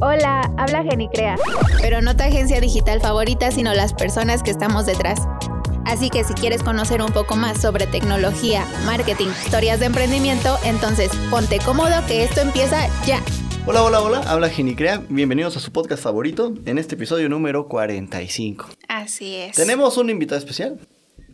Hola, habla Genicrea. Pero no tu agencia digital favorita, sino las personas que estamos detrás. Así que si quieres conocer un poco más sobre tecnología, marketing, historias de emprendimiento, entonces ponte cómodo que esto empieza ya. Hola, hola, hola, habla Genicrea. Bienvenidos a su podcast favorito en este episodio número 45. Así es. Tenemos un invitado especial.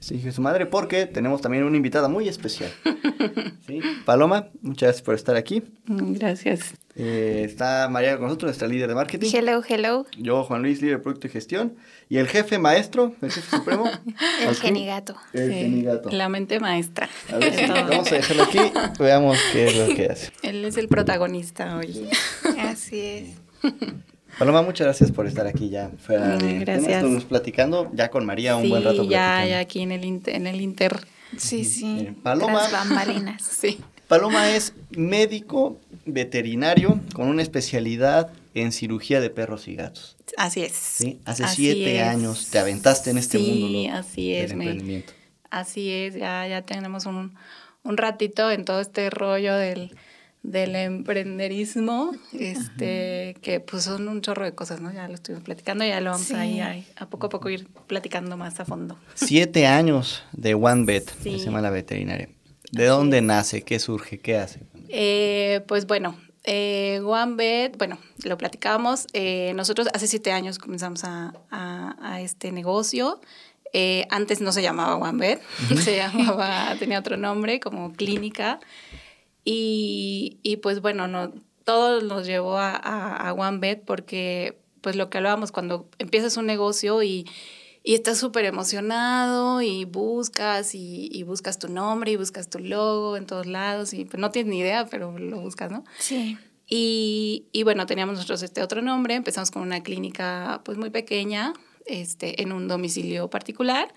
Sí, su madre, porque tenemos también una invitada muy especial. ¿Sí? Paloma, muchas gracias por estar aquí. Gracias. Eh, está María con nosotros, nuestra líder de marketing. Hello, hello. Yo, Juan Luis, líder de producto y gestión. Y el jefe maestro, el jefe supremo. El genigato. El Sí, genigato. La mente maestra. A ver, vamos a dejarlo aquí. Veamos qué es lo que hace. Él es el protagonista hoy. Así es. Paloma, muchas gracias por estar aquí ya fuera de tema. gracias. Estuvimos platicando ya con María un sí, buen rato ya, platicando. ya aquí en el, inter, en el Inter. Sí, sí. Paloma. Tras bambalinas. Sí. Paloma es médico veterinario con una especialidad en cirugía de perros y gatos. Así es. ¿sí? Hace Así siete es. años te aventaste en este Sí, mundo loco así del es, me- emprendimiento. Así es, ya, ya tenemos un, un ratito en todo este rollo del, del emprenderismo, este, que pues son un chorro de cosas, ¿no? Ya lo estuvimos platicando, ya lo vamos Sí. ahí, ahí a poco a poco ir platicando más a fondo. Siete años de One Vet, que Sí. se llama la veterinaria. ¿De dónde nace? ¿Qué surge? ¿Qué hace? Eh, pues bueno, eh, OneBet, bueno, lo platicábamos. eh, nosotros hace siete años comenzamos a, a- a este negocio. Eh, antes no se llamaba OneBet, se llamaba, tenía otro nombre como clínica. Y, y pues bueno, no, todo nos llevó a, a, a OneBet porque pues lo que hablábamos cuando empiezas un negocio y, y estás súper emocionado y buscas y, y buscas tu nombre y buscas tu logo en todos lados y pues no tienes ni idea, pero lo buscas, ¿no? Sí. Y, y bueno, teníamos nosotros este otro nombre, empezamos con una clínica pues muy pequeña, este, en un domicilio particular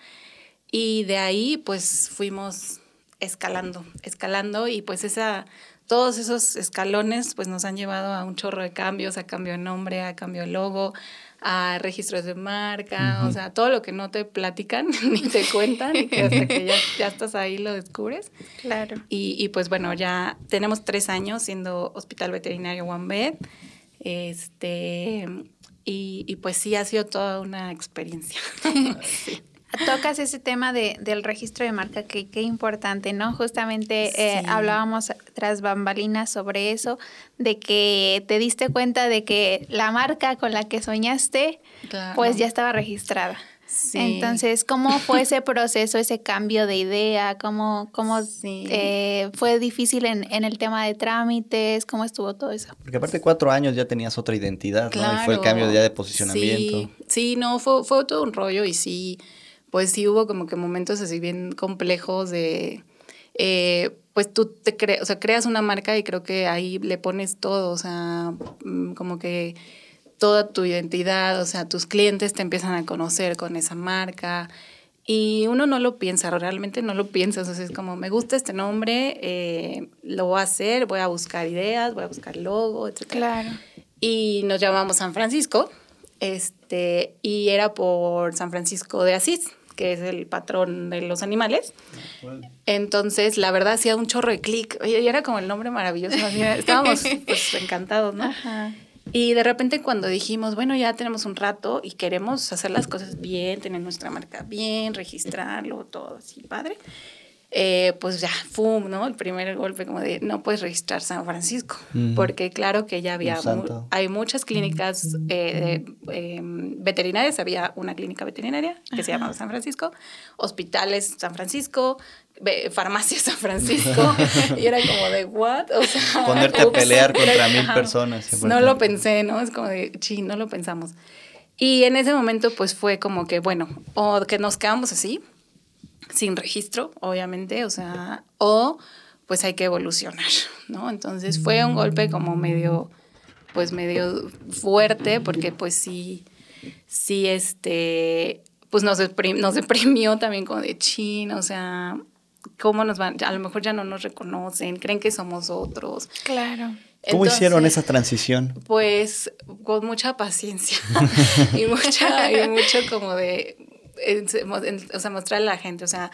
y de ahí pues fuimos escalando, escalando y pues esa, todos esos escalones pues nos han llevado a un chorro de cambios, a cambio de nombre, a cambio de logo, a registros de marca, o sea, todo lo que no te platican ni te cuentan y que hasta que ya, ya estás ahí lo descubres. Claro. Y, y, pues bueno, ya tenemos tres años siendo Hospital Veterinario One Bed. Este, y, y pues sí, ha sido toda una experiencia. Sí. Tocas ese tema de, del registro de marca, que qué importante, ¿no? Justamente eh, hablábamos tras bambalinas sobre eso, de que te diste cuenta de que la marca con la que soñaste, Claro. pues ya estaba registrada. Sí. Entonces, ¿cómo fue ese proceso, ese cambio de idea? ¿Cómo, cómo Sí. eh, fue difícil en, en el tema de trámites? ¿Cómo estuvo todo eso? Porque aparte de cuatro años ya tenías otra identidad, ¿no? Y fue el cambio ya de posicionamiento. Sí, sí, no, fue, fue todo un rollo y sí, pues sí hubo como que momentos así bien complejos de, eh, pues tú te creas, o sea, creas una marca y creo que ahí le pones todo, o sea, mm, como que toda tu identidad, o sea, tus clientes te empiezan a conocer con esa marca. Y uno no lo piensa, realmente no lo piensa. O sea, es como, me gusta este nombre, eh, lo voy a hacer, voy a buscar ideas, voy a buscar logo, etc Claro. y nos llamamos San Francisco, este, y era por San Francisco de Asís, que es el patrón de los animales. Entonces, la verdad, hacía un chorro de clic. Oye, y era como el nombre maravilloso. Estábamos pues, encantados, ¿no? Ajá. Y de repente cuando dijimos, bueno, ya tenemos un rato y queremos hacer las cosas bien, tener nuestra marca bien, registrarlo, todo así, padre. Eh, pues ya, ¡fum! ¿no? El primer golpe como de, no puedes registrar San Francisco, Ujú. porque claro que ya había, mu- hay muchas clínicas eh, de, eh, veterinarias, había una clínica veterinaria que se llamaba San Francisco, hospitales San Francisco, farmacias San Francisco, y era como de, ¿what? O sea, Ponerte a ups. pelear contra mil Ajá. personas. No lo pensé, ¿no? Es como de, sí, no lo pensamos. Y en ese momento, pues fue como que, bueno, o que nos quedamos así, sin registro, obviamente, o sea, o pues hay que evolucionar, ¿no? Entonces fue un golpe como medio, pues medio fuerte, porque pues sí, sí, este, pues nos, deprim- nos deprimió también como de chin, o sea, ¿cómo nos van? A lo mejor ya no nos reconocen, creen que somos otros. Claro. ¿Cómo hicieron esa transición? Pues con mucha paciencia y, mucha, y mucho como de, en- en- o sea, mostrarle a la gente, o sea,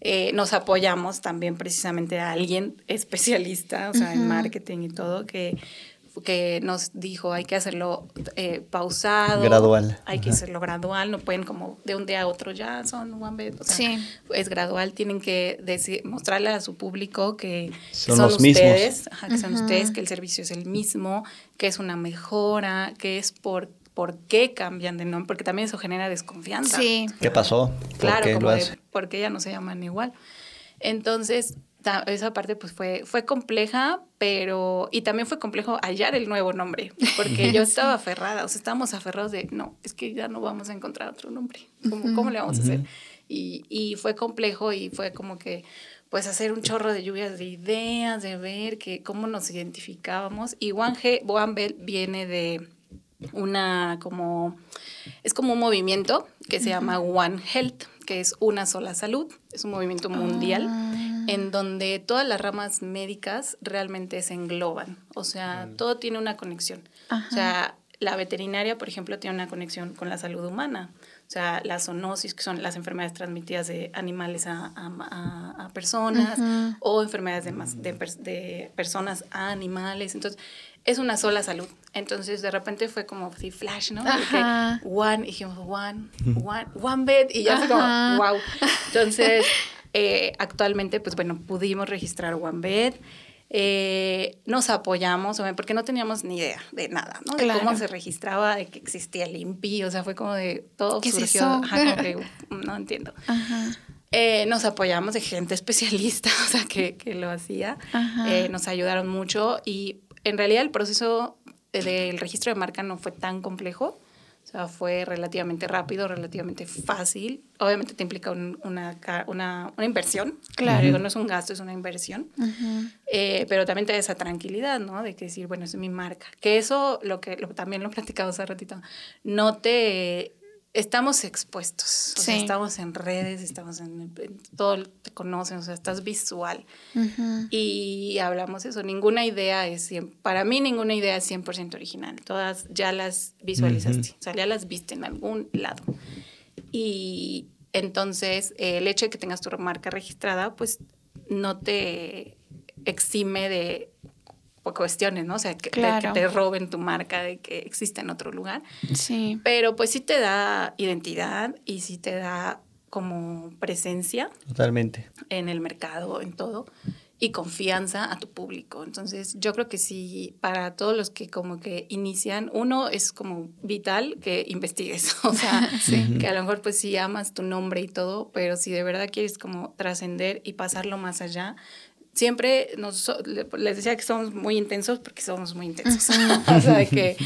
eh, nos apoyamos también precisamente a alguien especialista, o sea, en Ujú. marketing y todo, que que nos dijo hay que hacerlo eh, pausado. Gradual. Hay que hacerlo gradual, no pueden como de un día a otro ya son one bed. O sea, Sí. Es gradual, tienen que decir, mostrarle a su público que Son son, los mismos. ustedes, ajá, que son ustedes, que el servicio es el mismo, que es una mejora, que es por, por qué cambian de nombre, porque también eso genera desconfianza. Sí. ¿Qué pasó? ¿Por Claro, qué como lo de hace? por qué ya no se llaman igual. Entonces, ta- esa parte pues fue, fue compleja, pero, y también fue complejo hallar el nuevo nombre, porque yo estaba aferrada, o sea, estábamos aferrados de, no, es que ya no vamos a encontrar otro nombre, ¿cómo, cómo le vamos a hacer? Y, y fue complejo y fue como que, pues hacer un chorro de lluvias de ideas, de ver que cómo nos identificábamos. Y One, G, One Bell viene de una como, es como un movimiento que se llama One Health, que es una sola salud, es un movimiento mundial Ah. en donde todas las ramas médicas realmente se engloban, o sea, todo tiene una conexión. O sea, la veterinaria, por ejemplo, tiene una conexión con la salud humana. O sea, la zoonosis, que son las enfermedades transmitidas de animales a, a- a- personas, o enfermedades de, pers- de personas a animales. Entonces, es una sola salud. Entonces, de repente fue como así flash, ¿no? Ajá. one, y dijimos one, one, one bed, y ya fue como, Ajá. wow. Entonces, eh, actualmente, pues bueno, pudimos registrar One Bed. Eh, nos apoyamos, porque no teníamos ni idea de nada, ¿no? De Claro. cómo se registraba, de que existía el INPI, o sea, fue como de todo ¿Qué es surgió. eso? ajá, como que, no entiendo. Ajá. Eh, nos apoyamos de gente especialista, o sea, que, que lo hacía. Ajá. Eh, nos ayudaron mucho y en realidad el proceso de- del registro de marca no fue tan complejo. O sea, fue relativamente rápido, relativamente fácil. Obviamente te implica un- una, una, una inversión. Claro. Digo, no es un gasto, es una inversión. Eh, pero también te da esa tranquilidad, ¿no? De que decir, bueno, es mi marca. Que eso, lo que lo- también lo platicado hace ratito, no te... Estamos expuestos, o sea, estamos en redes, estamos en, en- todo, te conocen, o sea, estás visual. Y hablamos eso, ninguna idea es, para mí ninguna idea es 100% original, todas ya las visualizaste, o sea, ya las viste en algún lado. Y entonces eh, el hecho de que tengas tu marca registrada, pues no te exime de cuestiones, ¿no? O sea, que, de que te roben tu marca, de que existe en otro lugar. Sí. Pero pues sí te da identidad y sí te da como presencia Totalmente. en el mercado, en todo, y confianza a tu público. Entonces, yo creo que sí, para todos los que como que inician, uno es como vital que investigues, o sea, que a lo mejor pues sí amas tu nombre y todo, pero si de verdad quieres como trascender y pasarlo más allá, siempre nos, les decía que somos muy intensos porque somos muy intensos. o sea, de que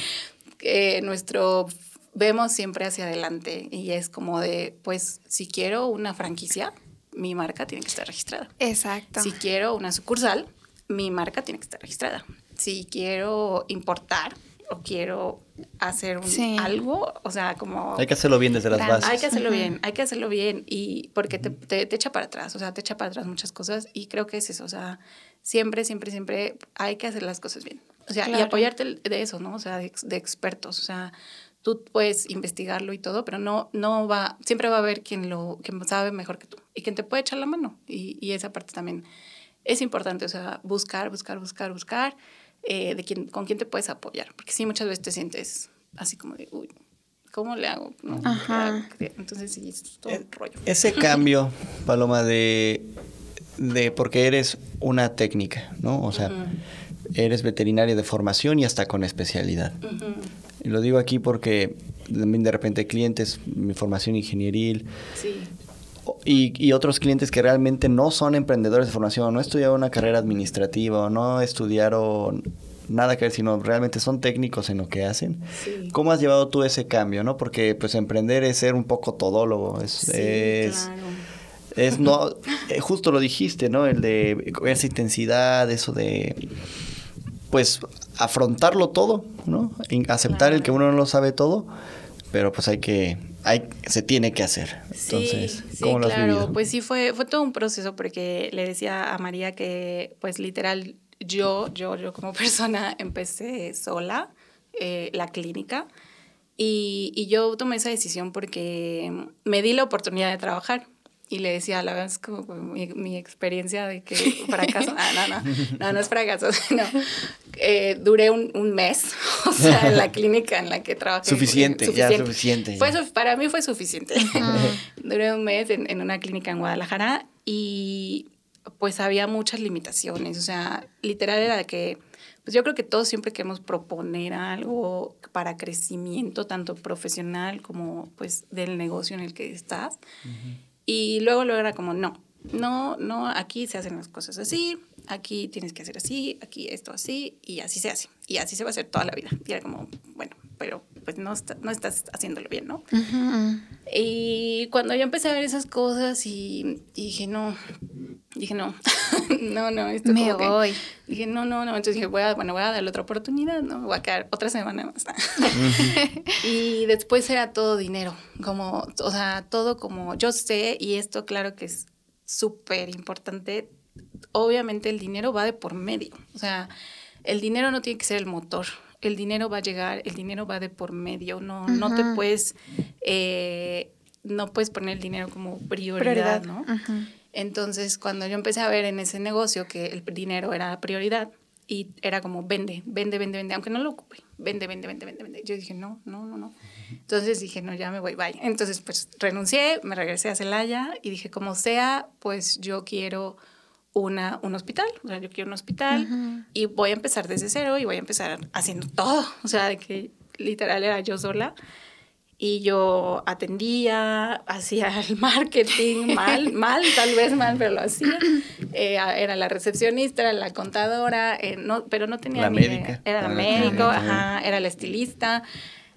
eh, nuestro vemos siempre hacia adelante y es como de, pues, si quiero una franquicia, mi marca tiene que estar registrada. Exacto. Si quiero una sucursal, mi marca tiene que estar registrada. Si quiero importar o quiero hacer un- Sí. algo, o sea, como... Hay que hacerlo bien desde las bases. Hay que hacerlo Ujú. bien, hay que hacerlo bien y porque te, te- te echa para atrás, o sea, te echa para atrás muchas cosas y creo que es eso, o sea, siempre, siempre, siempre hay que hacer las cosas bien. O sea, y Claro. apoyarte de eso, ¿no? O sea, de, de expertos, o sea, tú puedes investigarlo y todo, pero no, no va, siempre va a haber quien lo, quien sabe mejor que tú y quien te puede echar la mano y, y esa parte también es importante, o sea, buscar, buscar, buscar, buscar eh, de quién, con quién te puedes apoyar, porque sí, muchas veces te sientes así como de, uy, ¿cómo le hago? ¿No? Ajá. Entonces sí, es todo un rollo. Ese cambio, Paloma, de, de porque eres una técnica, ¿no? O sea, eres veterinaria de formación y hasta con especialidad. Y lo digo aquí porque también de repente clientes, mi formación ingenieril Sí, y, y otros clientes que realmente no son emprendedores de formación, no estudiaron una carrera administrativa no estudiaron nada que ver, sino realmente son técnicos en lo que hacen. sí. ¿Cómo has llevado tú ese cambio, no? Porque pues emprender es ser un poco todólogo, es, Sí, es, claro. es no, eh, justo lo dijiste, ¿no? El de esa intensidad, eso de, pues, afrontarlo todo, ¿no? Aceptar el que uno no lo sabe todo, pero pues hay que, hay, se tiene que hacer. Entonces, sí, ¿cómo lo has claro. vivido? Pues sí, fue, fue todo un proceso porque le decía a María que, pues literal, yo, yo, yo como persona empecé sola eh, la clínica y, y yo tomé esa decisión porque me di la oportunidad de trabajar y le decía, la verdad es como mi, mi experiencia de que fracaso, ah, no, no, no, no es fracaso, no. Eh, duré un, un, mes, o sea, en la clínica en la que trabajé. Suficiente, suficiente. ya suficiente. Fue, para mí fue suficiente. duré un mes en, en una clínica en Guadalajara y pues había muchas limitaciones, o sea, literal era que pues yo creo que todos siempre queremos proponer algo para crecimiento, tanto profesional como pues del negocio en el que estás. Y luego lo era como, no, no, no, aquí se hacen las cosas así, aquí tienes que hacer así, aquí esto así, y así se hace. Y así se va a hacer toda la vida. Y era como, bueno, pero pues no, no estás haciéndolo bien, ¿no? Y cuando yo empecé a ver esas cosas y, dije, no, dije, no, no, no, esto Me voy. dije, no, no, no. Entonces dije, voy a, bueno, voy a darle otra oportunidad, ¿no? Voy a quedar otra semana más. y después era todo dinero, como, o sea, todo como, yo sé, y esto claro que es súper importante, obviamente el dinero va de por medio, o sea, el dinero no tiene que ser el motor, el dinero va a llegar, el dinero va de por medio, no, no te puedes, eh, no puedes poner el dinero como prioridad, ¿no? Entonces, cuando yo empecé a ver en ese negocio que el dinero era prioridad y era como vende, vende, vende, vende, aunque no lo ocupe, vende, vende, vende, vende, vende. Yo dije, no, no, no, no. Entonces dije, no, ya me voy, bye. Entonces, pues renuncié, me regresé a Celaya y dije, como sea, pues yo quiero una, un hospital, o sea, yo quiero un hospital y voy a empezar desde cero y voy a empezar haciendo todo, o sea, de que literal era yo sola y yo atendía, hacía el marketing mal, mal, tal vez mal, pero lo hacía. Eh, era la recepcionista, era la contadora, eh, no, pero no tenía la ni médica. Era la médico, ajá, era la estilista,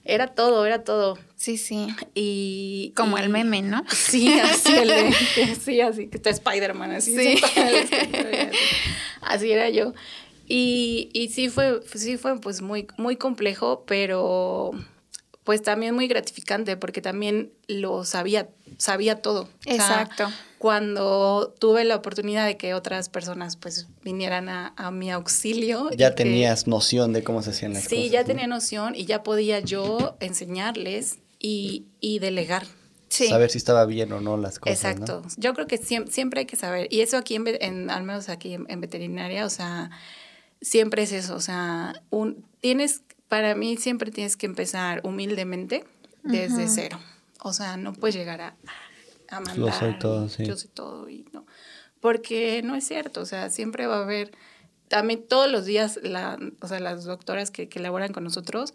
era todo, era todo. Sí, sí. Y como el meme, ¿no? Sí, así el sí, así que está Spider-Man, así. Sí. así era yo. Y, y sí fue, sí fue pues muy, muy complejo, pero pues también muy gratificante porque también lo sabía, sabía todo. Exacto. cuando tuve la oportunidad de que otras personas pues vinieran a, mi auxilio. Ya tenías noción de cómo se hacían las cosas. Sí, ya tenía noción y ya podía yo enseñarles y, delegar. Sí. Saber si estaba bien o no las cosas. Exacto. Yo creo que siempre, hay que saber. Y eso aquí, en, al menos aquí en, veterinaria, o sea, siempre es eso. O sea, un, tienes para mí siempre tienes que empezar humildemente desde cero. O sea, no puedes llegar a, a mandar. Yo soy todo, sí. Yo soy todo y no. Porque no es cierto, o sea, siempre va a haber, también todos los días, la, o sea, las doctoras que, que laboran con nosotros,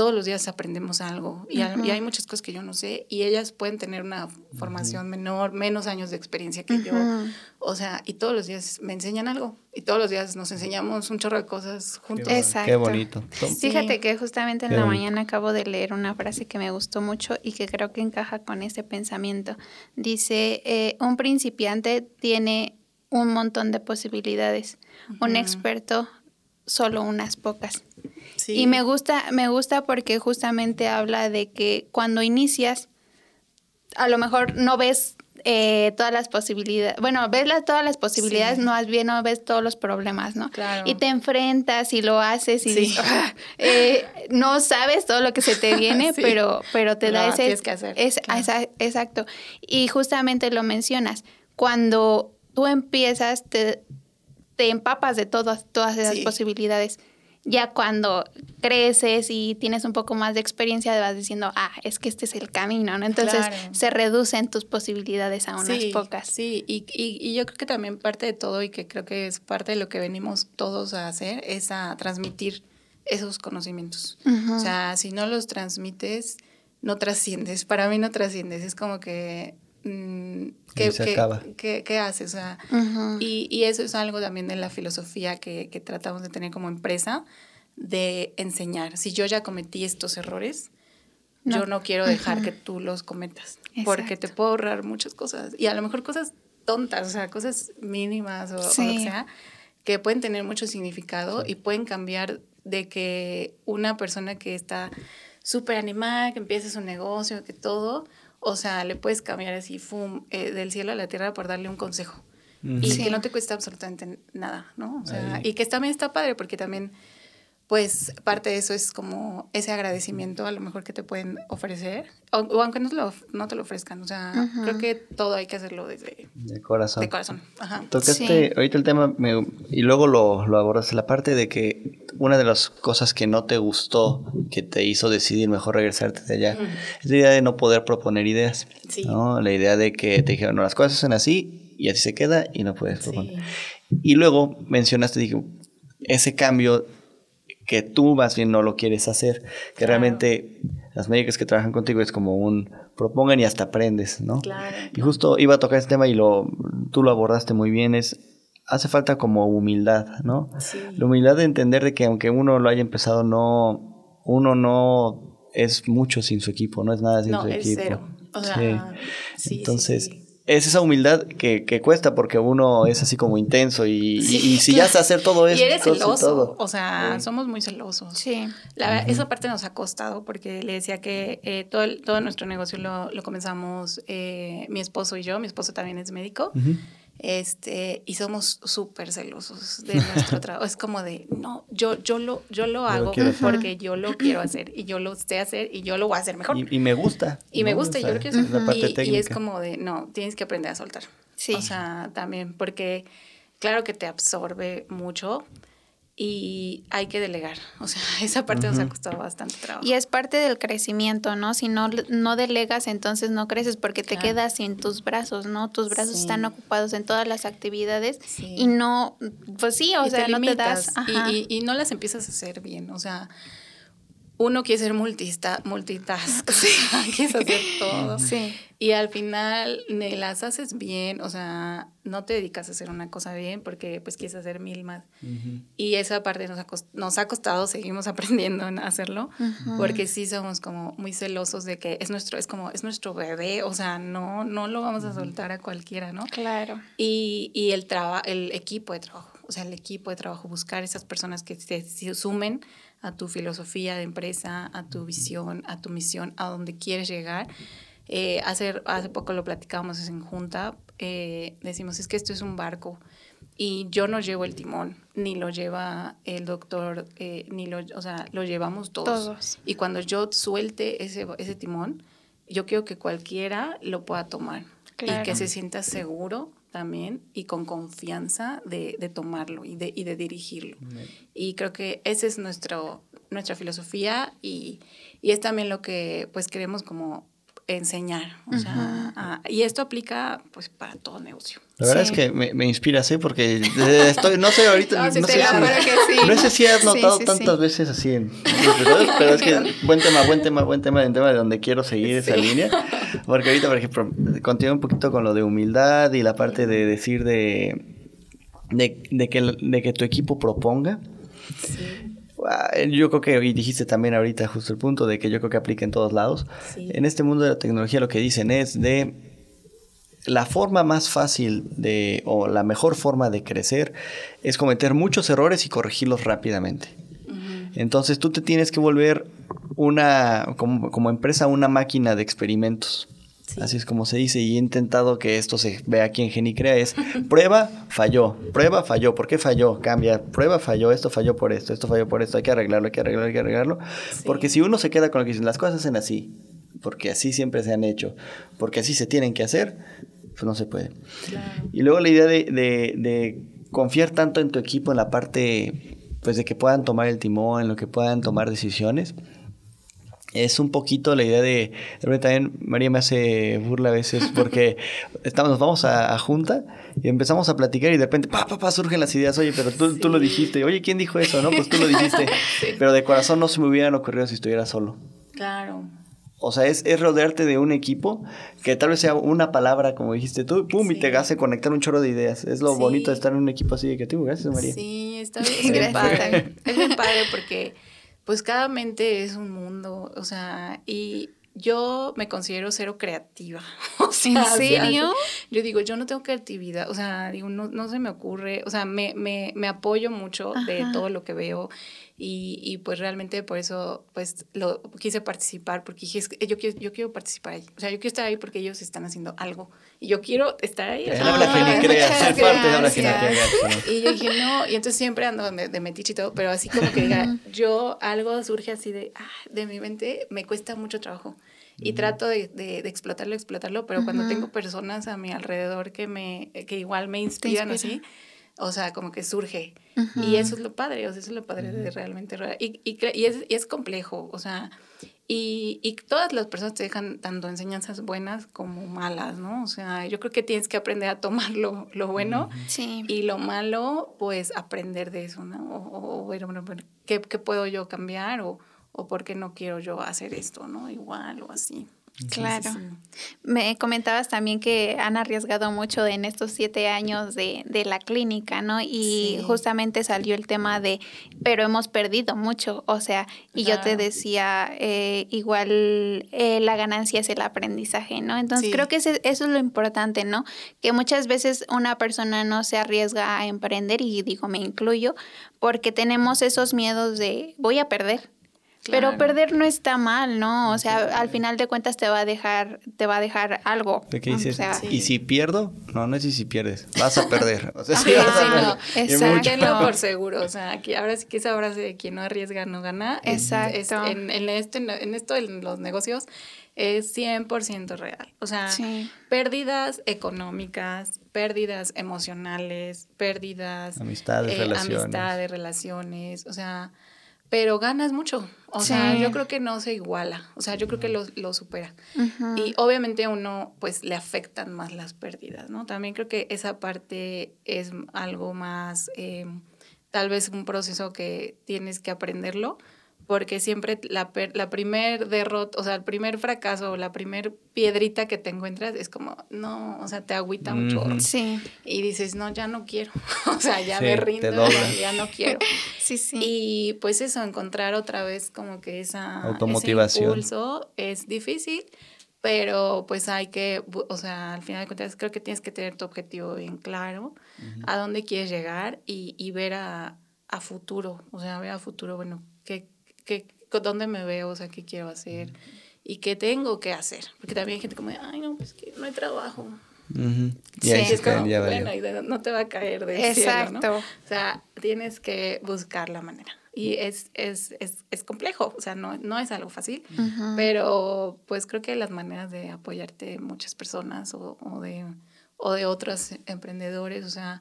todos los días aprendemos algo y, hay muchas cosas que yo no sé y ellas pueden tener una formación menor, menos años de experiencia que yo. O sea, y todos los días me enseñan algo y todos los días nos enseñamos un chorro de cosas juntos. Exacto. Qué bonito. Fíjate que justamente en la mañana acabo de leer una frase que me gustó mucho y que creo que encaja con ese pensamiento. Dice, eh, un principiante tiene un montón de posibilidades, un experto solo unas pocas. Y me gusta, me gusta porque justamente habla de que cuando inicias, a lo mejor no ves eh, todas las posibilidades, bueno, ves todas las posibilidades, no más bien no ves todos los problemas, ¿no? Claro. Y te enfrentas y lo haces y ah", eh, no sabes todo lo que se te viene, pero, pero te da ese... que hacer. Es, exacto. Y justamente lo mencionas, cuando tú empiezas, te, te empapas de todas, todas esas posibilidades ya cuando creces y tienes un poco más de experiencia, vas diciendo, ah, es que este es el camino, ¿no? Entonces se reducen tus posibilidades a unas pocas. Sí, y, y, yo creo que también parte de todo y que creo que es parte de lo que venimos todos a hacer es a transmitir esos conocimientos. O sea, si no los transmites, no trasciendes. Para mí no trasciendes, es como que mm, ¿qué, qué, qué, haces? O sea, y, y, eso es algo también de la filosofía que, que, tratamos de tener como empresa, de enseñar. Si yo ya cometí estos errores, yo no quiero dejar que tú los cometas, porque te puedo ahorrar muchas cosas. Y a lo mejor cosas tontas, o sea, cosas mínimas o, o lo que sea, que pueden tener mucho significado y pueden cambiar de que una persona que está súper animada, que empieza su negocio, que todo, o sea, le puedes cambiar así, fum, eh, del cielo a la tierra por darle un consejo. Y que no te cuesta absolutamente nada, ¿no? O sea, y que también está padre porque también, pues parte de eso es como ese agradecimiento a lo mejor que te pueden ofrecer, o, o aunque no te, lo, no te lo ofrezcan, o sea, creo que todo hay que hacerlo desde De corazón. de corazón. Ajá. Tocaste Sí. ahorita el tema me- y luego lo, lo abordaste, la parte de que una de las cosas que no te gustó, que te hizo decidir mejor regresarte de allá, es la idea de no poder proponer ideas. Sí. ¿no? La idea de que te dijeron, no, las cosas son así y así se queda y no puedes Sí. proponer. Y luego mencionaste, dije, ese cambio que tú más bien no lo quieres hacer, que Claro. realmente las médicas que trabajan contigo es como un propongan y hasta aprendes, ¿no? Claro. Y justo iba a tocar este tema y lo, tú lo abordaste muy bien, es, hace falta como humildad, ¿no? Sí. La humildad de entender de que aunque uno lo haya empezado, no, uno no es mucho sin su equipo, no es nada sin No, su es equipo. cero. O sea, sí, sí, Entonces, sí. Es esa humildad que, que cuesta porque uno es así como intenso y, y- Sí, y si ya sé hacer todo esto, Y eres todo, celoso, todo. o sea, Sí. somos muy celosos. Sí. La verdad, esa parte nos ha costado porque le decía que eh, todo, el- todo nuestro negocio lo, lo comenzamos eh, mi esposo y yo. Mi esposo también es médico. Ujú. Este, y somos súper celosos de nuestro trabajo. Es como de, no, yo, yo, lo, yo lo hago porque yo lo quiero hacer y yo lo sé hacer y yo lo voy a hacer mejor. Y, y me gusta. Y me gusta, O y sea, yo lo quiero hacer. La y, es como de, no, tienes que aprender a soltar. Sí. O sea, también, porque claro que te absorbe mucho y hay que delegar. O sea, esa parte nos ha costado bastante trabajo. Y es parte del crecimiento, ¿no? Si no, no delegas, entonces no creces porque te Claro. quedas sin tus brazos, ¿no? Tus brazos Sí. están ocupados en todas las actividades Sí. y no, pues sí, o Y sea, te no te das. Y, y no las empiezas a hacer bien. O sea, uno quiere ser multista, multitask, o sea, quieres hacer todo. Sí. Y al final ni las haces bien, o sea, no te dedicas a hacer una cosa bien porque pues quieres hacer mil más. Y esa parte nos ha, cos- nos ha costado, seguimos aprendiendo en hacerlo, porque sí somos como muy celosos de que es nuestro, es como, es nuestro bebé, o sea, no, no lo vamos a soltar a cualquiera, ¿no? Claro. Y, y el, traba, el equipo de trabajo, o sea, el equipo de trabajo, buscar esas personas que se sumen a tu filosofía de empresa, a tu visión, a tu misión, a donde quieres llegar. Eh, hace, hace poco lo platicábamos en junta, eh, decimos, es que esto es un barco y yo no llevo el timón, ni lo lleva el doctor, eh, ni lo, o sea, lo llevamos todos. Todos. Y cuando yo suelte ese, ese timón, yo quiero que cualquiera lo pueda tomar y que se sienta seguro también y con confianza de, de tomarlo y de, y de dirigirlo. Y creo que esa es nuestro, nuestra filosofía y, y es también lo que pues queremos como enseñar. O sea, a- y esto aplica pues para todo negocio. La verdad Sí. es que me, me inspiras, ¿eh? Porque eh, estoy, no sé, ahorita, No, sé, si, acuerdo que sí. no sé si has notado sí, tantas sí. veces así en pero es que buen tema, buen tema, buen tema, en tema de donde quiero seguir esa línea. Porque ahorita, por ejemplo, continúo un poquito con lo de humildad y la parte de decir de, de, de que, de que tu equipo proponga. Sí. Ah, Yo creo que, y dijiste también ahorita justo el punto de que yo creo que aplica en todos lados. Sí. En este mundo de la tecnología lo que dicen es de la forma más fácil de, o la mejor forma de crecer es cometer muchos errores y corregirlos rápidamente. Entonces tú te tienes que volver una, como, como empresa, una máquina de experimentos. Sí. Así es como se dice y he intentado que esto se vea aquí en Genicrea es prueba, falló, prueba, falló, ¿por qué falló? Cambia, prueba, falló, esto falló por esto, esto falló por esto, hay que arreglarlo, hay que arreglarlo, hay que arreglarlo. Sí. Porque si uno se queda con lo que dicen, las cosas hacen así, porque así siempre se han hecho, porque así se tienen que hacer, pues no se puede. Claro. Y luego la idea de, de- de confiar tanto en tu equipo en la parte, pues de que puedan tomar el timón, en lo que puedan tomar decisiones. Es un poquito la idea de, también María me hace burla a veces porque estamos, nos vamos a, a junta y empezamos a platicar y de repente pa, pa, pa, surgen las ideas, oye, pero tú, tú lo dijiste, oye, ¿quién dijo eso? No, pues tú lo dijiste, pero de corazón no se me hubieran ocurrido si estuviera solo. Claro. O sea, es, es rodearte de un equipo que tal vez sea una palabra, como dijiste tú, pum, y te hace conectar un chorro de ideas. Es lo Sí. bonito de estar en un equipo así de creativo. Gracias, María. Sí, está bien, Gracias. padre. Es bien padre porque pues cada mente es un mundo, o sea, y yo me considero cero creativa. O sea, ¿En serio? Yo digo, yo no tengo creatividad, o sea, digo, no, no se me ocurre, o sea, me, me, me apoyo mucho de todo lo que veo y, y pues realmente por eso pues lo quise participar porque dije, es que yo quiero, yo quiero participar ahí, o sea, yo quiero estar ahí porque ellos están haciendo algo y yo quiero estar ahí. Habla quien crea, ser parte de habla quien Y yo dije, no, y entonces siempre ando de, de metiche y todo, pero así como que diga, yo algo surge así de, ah, de mi mente, me cuesta mucho trabajo y trato de, de, explotarlo, explotarlo, pero cuando tengo personas a mi alrededor que me, que igual me inspiran. así, o sea, como que surge. Y eso es lo padre, o sea, eso es lo padre de realmente. Y, y, y, es, y es complejo, o sea, y, y, todas las personas te dejan tanto enseñanzas buenas como malas, ¿no? O sea, yo creo que tienes que aprender a tomar lo, lo bueno sí. y lo malo, pues aprender de eso, ¿no? O, o bueno, ¿qué, ¿qué, puedo yo cambiar? O, o por qué no quiero yo hacer esto, ¿no? Igual o así. Claro. Me comentabas también que han arriesgado mucho en estos siete años de, de la clínica, ¿no? Y justamente salió el tema de, pero hemos perdido mucho, o sea, y yo te decía, eh, igual eh, la ganancia es el aprendizaje, ¿no? Entonces creo que eso es lo importante, ¿no? Que muchas veces una persona no se arriesga a emprender, y digo, me incluyo, porque tenemos esos miedos de, voy a perder, pero perder no está mal, ¿no? O sea, al final de cuentas te va a dejar, te va a dejar algo. ¿De qué dices? ¿Y si pierdo? No, no es si pierdes. Vas a perder. O sea, sí, vas a perder. No. por seguro. O sea, aquí ahora sí que esa frase de quien no arriesga no gana. Exacto. en, en, este, en esto, en los negocios, es 100% real. O sea, pérdidas económicas, pérdidas emocionales, pérdidas... Amistades, eh, relaciones. Amistades, relaciones. O sea pero ganas mucho. O sea, yo creo que no se iguala. O sea, yo creo que lo, lo supera. Y obviamente a uno, pues, le afectan más las pérdidas, ¿no? También creo que esa parte es algo más, eh, tal vez un proceso que tienes que aprenderlo porque siempre la, la primer derrota, o sea, el primer fracaso o la primer piedrita que te encuentras es como, no, o sea, te agüita mucho. Sí. Y dices, no, ya no quiero, o sea, ya me rindo, ya no quiero. sí, sí. Y pues eso, encontrar otra vez como que esa automotivación. Ese impulso es difícil, pero pues hay que, o sea, al final de cuentas creo que tienes que tener tu objetivo bien claro, a dónde quieres llegar y, y ver a, a futuro, o sea, ver a futuro, bueno, qué qué, dónde me veo, o sea, qué quiero hacer y qué tengo que hacer. Porque también hay gente como, ay, no, pues que no hay trabajo. Y ahí sí, es como, bueno, y no te va a caer de Exacto. Cielo, ¿no? O sea, tienes que buscar la manera. Y es, es, es, es complejo, o sea, no, no es algo fácil, pero pues creo que las maneras de apoyarte muchas personas o, o, de, o de otros emprendedores, o sea,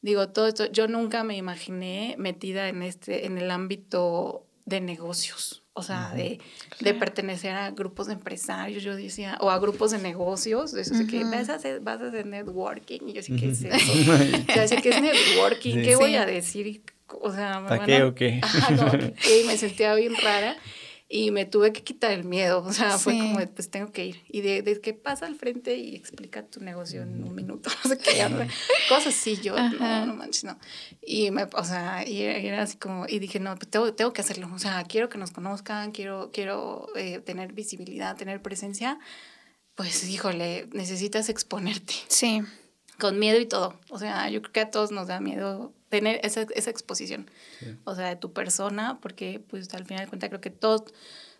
digo, todo esto, yo nunca me imaginé metida en, este, en el ámbito de negocios, o sea, de, de, pertenecer a grupos de empresarios, yo decía, o a grupos de negocios, eso que vas a, hacer, vas a hacer networking, y yo sí, ¿qué es eso? o sea, que es networking, ¿qué voy a decir? O sea, ¿para qué o qué? y me sentía bien rara, y me tuve que quitar el miedo, o sea, fue como, pues tengo que ir. Y de, de, que pasa al frente y explica tu negocio en un minuto, no sé qué, cosas así, yo, no, no manches, no. Y me, o sea, y era así como, y dije, no, pues tengo, tengo que hacerlo, o sea, quiero que nos conozcan, quiero, quiero eh, tener visibilidad, tener presencia, pues híjole, necesitas exponerte. Sí. Con miedo y todo, o sea, yo creo que a todos nos da miedo tener esa, esa exposición, o sea, de tu persona, porque pues al final de cuentas creo que todos,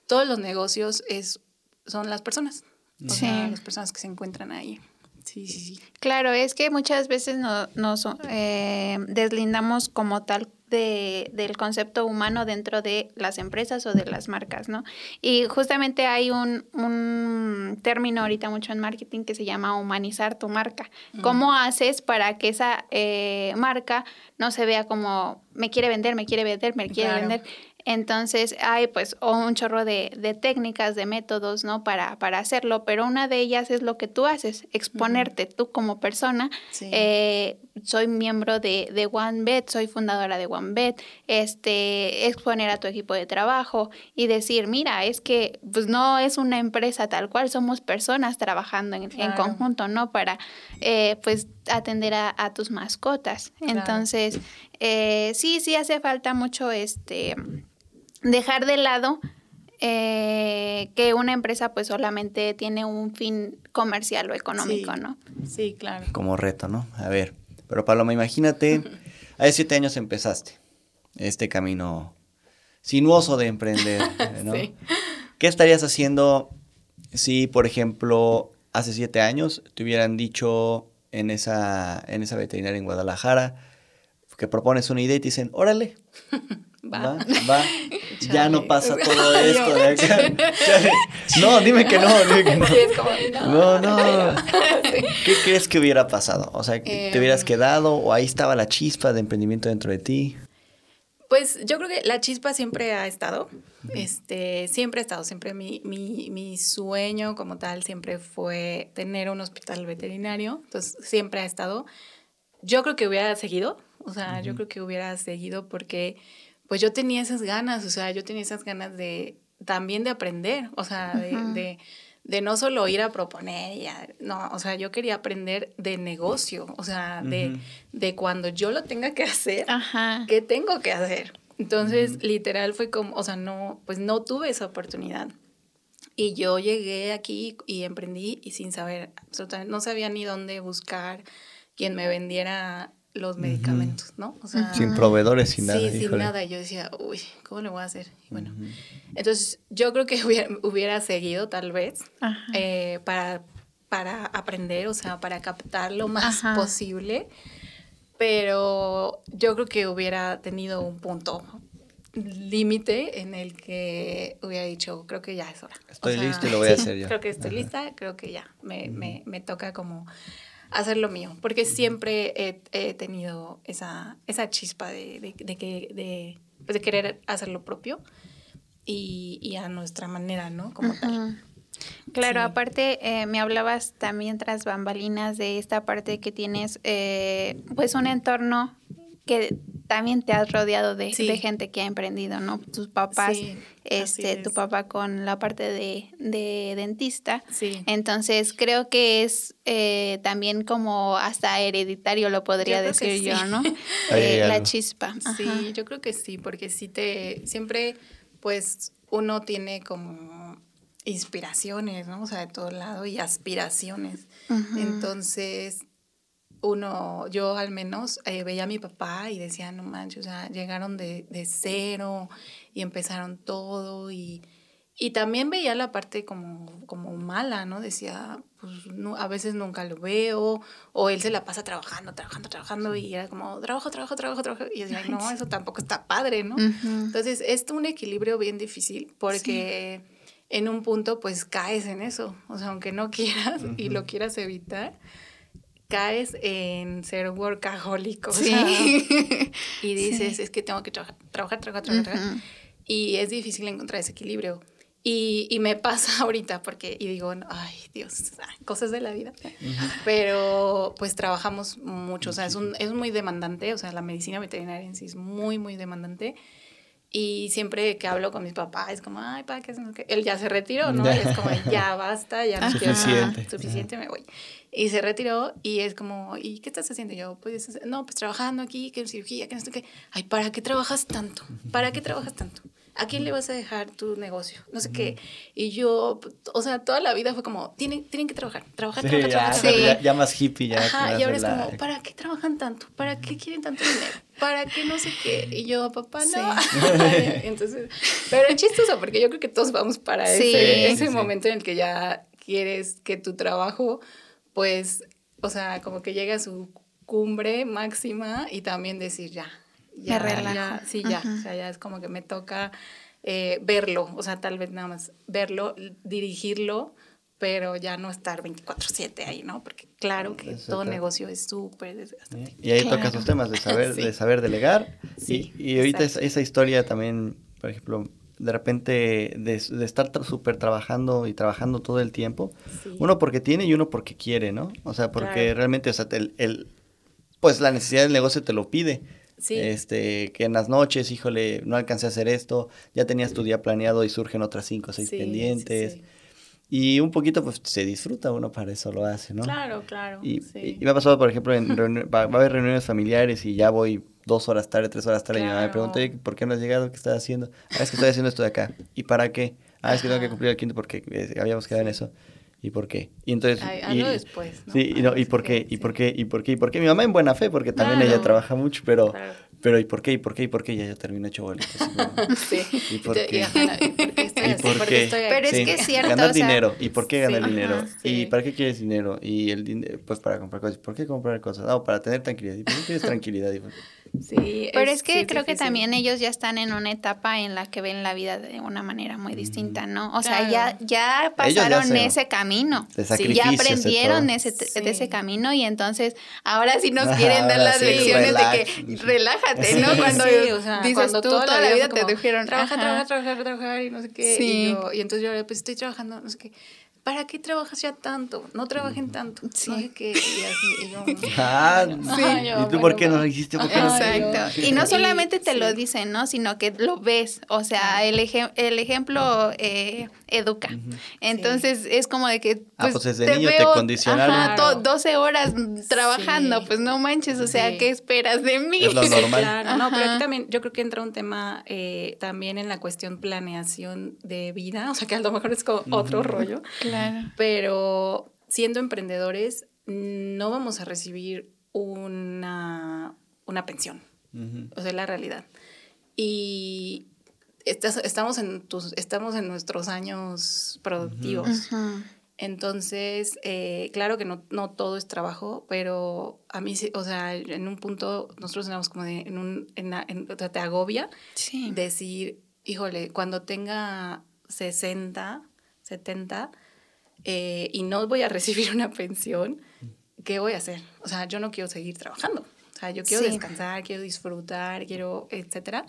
todos los negocios es, son las personas, o sea, las personas que se encuentran ahí. Sí, sí, sí. Claro, es que muchas veces no, nos eh, deslindamos como tal de, del concepto humano dentro de las empresas o de las marcas, ¿no? Y justamente hay un, un término ahorita mucho en marketing que se llama humanizar tu marca. ¿Cómo haces para que esa eh, marca no se vea como me quiere vender, me quiere vender, me quiere vender? Entonces hay pues un chorro de, de, técnicas, de métodos, ¿no? Para, para hacerlo, pero una de ellas es lo que tú haces, exponerte tú como persona. Eh, soy miembro de, de OneBet, soy fundadora de OneBet, este, exponer a tu equipo de trabajo y decir, mira, es que pues no es una empresa tal cual, somos personas trabajando en, en conjunto, ¿no? Para eh, pues atender a, a, tus mascotas. Entonces, eh, sí, sí hace falta mucho este dejar de lado eh, que una empresa pues solamente tiene un fin comercial o económico, ¿no? Sí, claro. Como reto, ¿no? A ver, pero Paloma, imagínate, hace siete años empezaste este camino sinuoso de emprender, ¿no? sí. ¿Qué estarías haciendo si, por ejemplo, hace siete años te hubieran dicho en esa, en esa veterinaria en Guadalajara que propones una idea y te dicen, órale, va, va, ya no pasa todo esto de acá. no, dime que no, dime que no. no, no. ¿Qué crees que hubiera pasado? O sea, ¿te hubieras em. quedado o ahí estaba la chispa de emprendimiento dentro de ti? Pues yo creo que la chispa siempre ha estado, este, siempre ha estado, siempre mi, mi, mi, sueño como tal siempre fue tener un hospital veterinario, entonces siempre ha estado. Yo creo que hubiera seguido, o sea, yo creo que hubiera seguido porque pues yo tenía esas ganas, o sea, yo tenía esas ganas de también de aprender, o sea, de, de, no solo ir a proponer, ya, no, o sea, yo quería aprender de negocio, o sea, de, de cuando yo lo tenga que hacer, ¿qué tengo que hacer? Entonces, literal fue como, o sea, no, pues no tuve esa oportunidad. Y yo llegué aquí y emprendí y sin saber absolutamente, no sabía ni dónde buscar quien me vendiera los medicamentos, ¿no? O sea, sin proveedores, sin nada. Sí, sin nada. Y yo decía, uy, ¿cómo le voy a hacer? Y bueno, entonces yo creo que hubiera, hubiera seguido tal vez eh, para, para aprender, o sea, para captar lo más posible, pero yo creo que hubiera tenido un punto límite en el que hubiera dicho, creo que ya es hora. Estoy listo y lo voy a hacer ya. Creo que estoy lista, creo que ya, me, me, me toca como hacer lo mío, porque siempre he, tenido esa, esa chispa de, de, que, pues, de, querer hacer lo propio y, y, a nuestra manera, ¿no? Como tal. Claro, aparte eh, me hablabas también tras bambalinas de esta parte que tienes eh, pues un entorno que también te has rodeado de, gente que ha emprendido, ¿no? Tus papás, este, tu papá con la parte de, de dentista. Sí. Entonces creo que es eh, también como hasta hereditario, lo podría decir yo, ¿no? Eh, la chispa. Sí, yo creo que sí, porque sí te, siempre, pues, uno tiene como inspiraciones, ¿no? O sea, de todo lado y aspiraciones. Entonces, uno, yo al menos eh, veía a mi papá y decía, no manches, o sea, llegaron de, de cero y empezaron todo y, y también veía la parte como, como mala, ¿no? Decía, pues no, a veces nunca lo veo, o él se la pasa trabajando, trabajando, trabajando, y era como, trabajo, trabajo, trabajo, trabajo, y decía, no, eso tampoco está padre, ¿no? Entonces, es un equilibrio bien difícil, porque en un punto, pues, caes en eso, o sea, aunque no quieras y lo quieras evitar, caes en ser workaholic, sí. y dices, es que tengo que trabajar, trabajar, trabajar, trabajar, y es difícil encontrar ese equilibrio. Y, y, me pasa ahorita porque, y digo, ay Dios, cosas de la vida. Pero pues trabajamos mucho, o sea, es, un, es muy demandante, o sea, la medicina veterinaria en sí es muy, muy demandante. Y siempre que hablo con mis papás, es como, ay, ¿para qué? Él ya se retiró, ¿no? Y es como, ya basta, ya no quiero suficiente, suficiente, me voy. Y se retiró y es como, ¿y qué estás haciendo? yo, pues, no, pues trabajando aquí, que en cirugía, que no sé qué. Ay, ¿para qué trabajas tanto? ¿Para qué trabajas tanto? ¿A quién le vas a dejar tu negocio? No sé qué. Y yo, o sea, toda la vida fue como, tienen, tienen que trabajar, trabajar, trabajar, ya, trabajar. Ya, más hippie, ya. Ajá, y ahora es como, ¿para qué trabajan tanto? ¿Para qué quieren tanto dinero? ¿Para qué no sé qué? Y yo, papá, no. Entonces, pero es chistoso porque yo creo que todos vamos para ese, ese momento en el que ya quieres que tu trabajo pues, o sea, como que llega a su cumbre máxima y también decir ya, ya, ya sí, ya, o sea, ya es como que me toca eh, verlo, o sea, tal vez nada más verlo, dirigirlo, pero ya no estar 24/7 ahí, ¿no? Porque claro que todo negocio es súper desgastante. Y ahí toca sus temas de saber, de saber delegar. Sí, y, y ahorita esa historia también, por ejemplo, de repente de, de estar súper trabajando y trabajando todo el tiempo. Uno porque tiene y uno porque quiere, ¿no? O sea, porque realmente, o sea, el, el, pues la necesidad del negocio te lo pide. Sí. Este, que en las noches, híjole, no alcancé a hacer esto, ya tenías tu día planeado y surgen otras cinco o seis pendientes. Y un poquito, pues, se disfruta uno para eso lo hace, ¿no? Claro, claro. Y, y me ha pasado, por ejemplo, en va, a haber reuniones familiares y ya voy dos horas tarde, tres horas tarde, y mi mamá me pregunta, ¿por qué no has llegado? ¿Qué estás haciendo? Ah, es que estoy haciendo esto de acá. ¿Y para qué? Ah, es que tengo que cumplir el quinto porque eh, habíamos quedado en eso. ¿Y por qué? Y entonces... y, después, Sí, y, no, ¿y por qué? ¿Y por qué? ¿Y por qué? ¿Y por qué? Mi mamá en buena fe, porque también ella trabaja mucho, pero, Pero ¿y por qué? ¿Y por qué? ¿Y por qué? Ya, ya terminó hecho bolito. sí. ¿Y por Y- qué? y, ajá, ¿y por qué. Pero es que es cierto, Ganar o sea, dinero. ¿Y por qué ganar sí, dinero? ajá, ¿Y para qué quieres dinero? Y el dinero, pues para comprar cosas. ¿Por qué comprar cosas? No, para tener tranquilidad. ¿Y por qué quieres tranquilidad? Y, pues, Sí, Pero es que sí, creo que también ellos ya están en una etapa en la que ven la vida de una manera muy distinta, ¿no? O sea, ya, Claro. ya pasaron se- ese camino. Sí, ya aprendieron ese, de ese camino y entonces ahora sí nos quieren dar las sí, lecciones relax. de que relájate, Sí. ¿no? Cuando Sí, o sea, dices cuando tú toda toda, la vida te dijeron, trabaja, trabaja, trabajar, trabajar y no sé qué. Sí. Y, yo, y entonces yo, pues estoy trabajando, no sé qué. ¿Para qué trabajas ya tanto? No trabajen tanto. Sí. No sé qué. Y así, y yo, Ah, Sí. ¿Y tú por qué no lo hiciste? ¿Por qué no? Ajá. Exacto. Y no solamente te lo dicen, ¿no? Sino que lo ves. O sea, el, ejem- el ejemplo eh, educa. Entonces es como de que. Ah, Pues, pues desde niño te condicionaron. Ajá, to- Claro. 12 horas trabajando. Sí. Pues no manches. O sea, Sí. ¿qué esperas de mí? Es lo normal. Claro, no, pero aquí también yo creo que entra un tema eh, también en la cuestión planeación de vida, o sea que a lo mejor es como otro rollo, Claro. pero siendo emprendedores no vamos a recibir una, una pensión, o sea, es la realidad. Y estás- estamos, en tus, estamos en nuestros años productivos. Ujú. Entonces, eh, claro que no, no todo es trabajo, pero a mí, o sea, en un punto nosotros éramos como de, en un, en, en- o sea, te agobia Sí. decir, híjole, cuando tenga 60, 70 eh, y no voy a recibir una pensión, ¿qué voy a hacer? O sea, yo no quiero seguir trabajando. O sea, yo quiero Sí. descansar, quiero disfrutar, quiero, etcétera.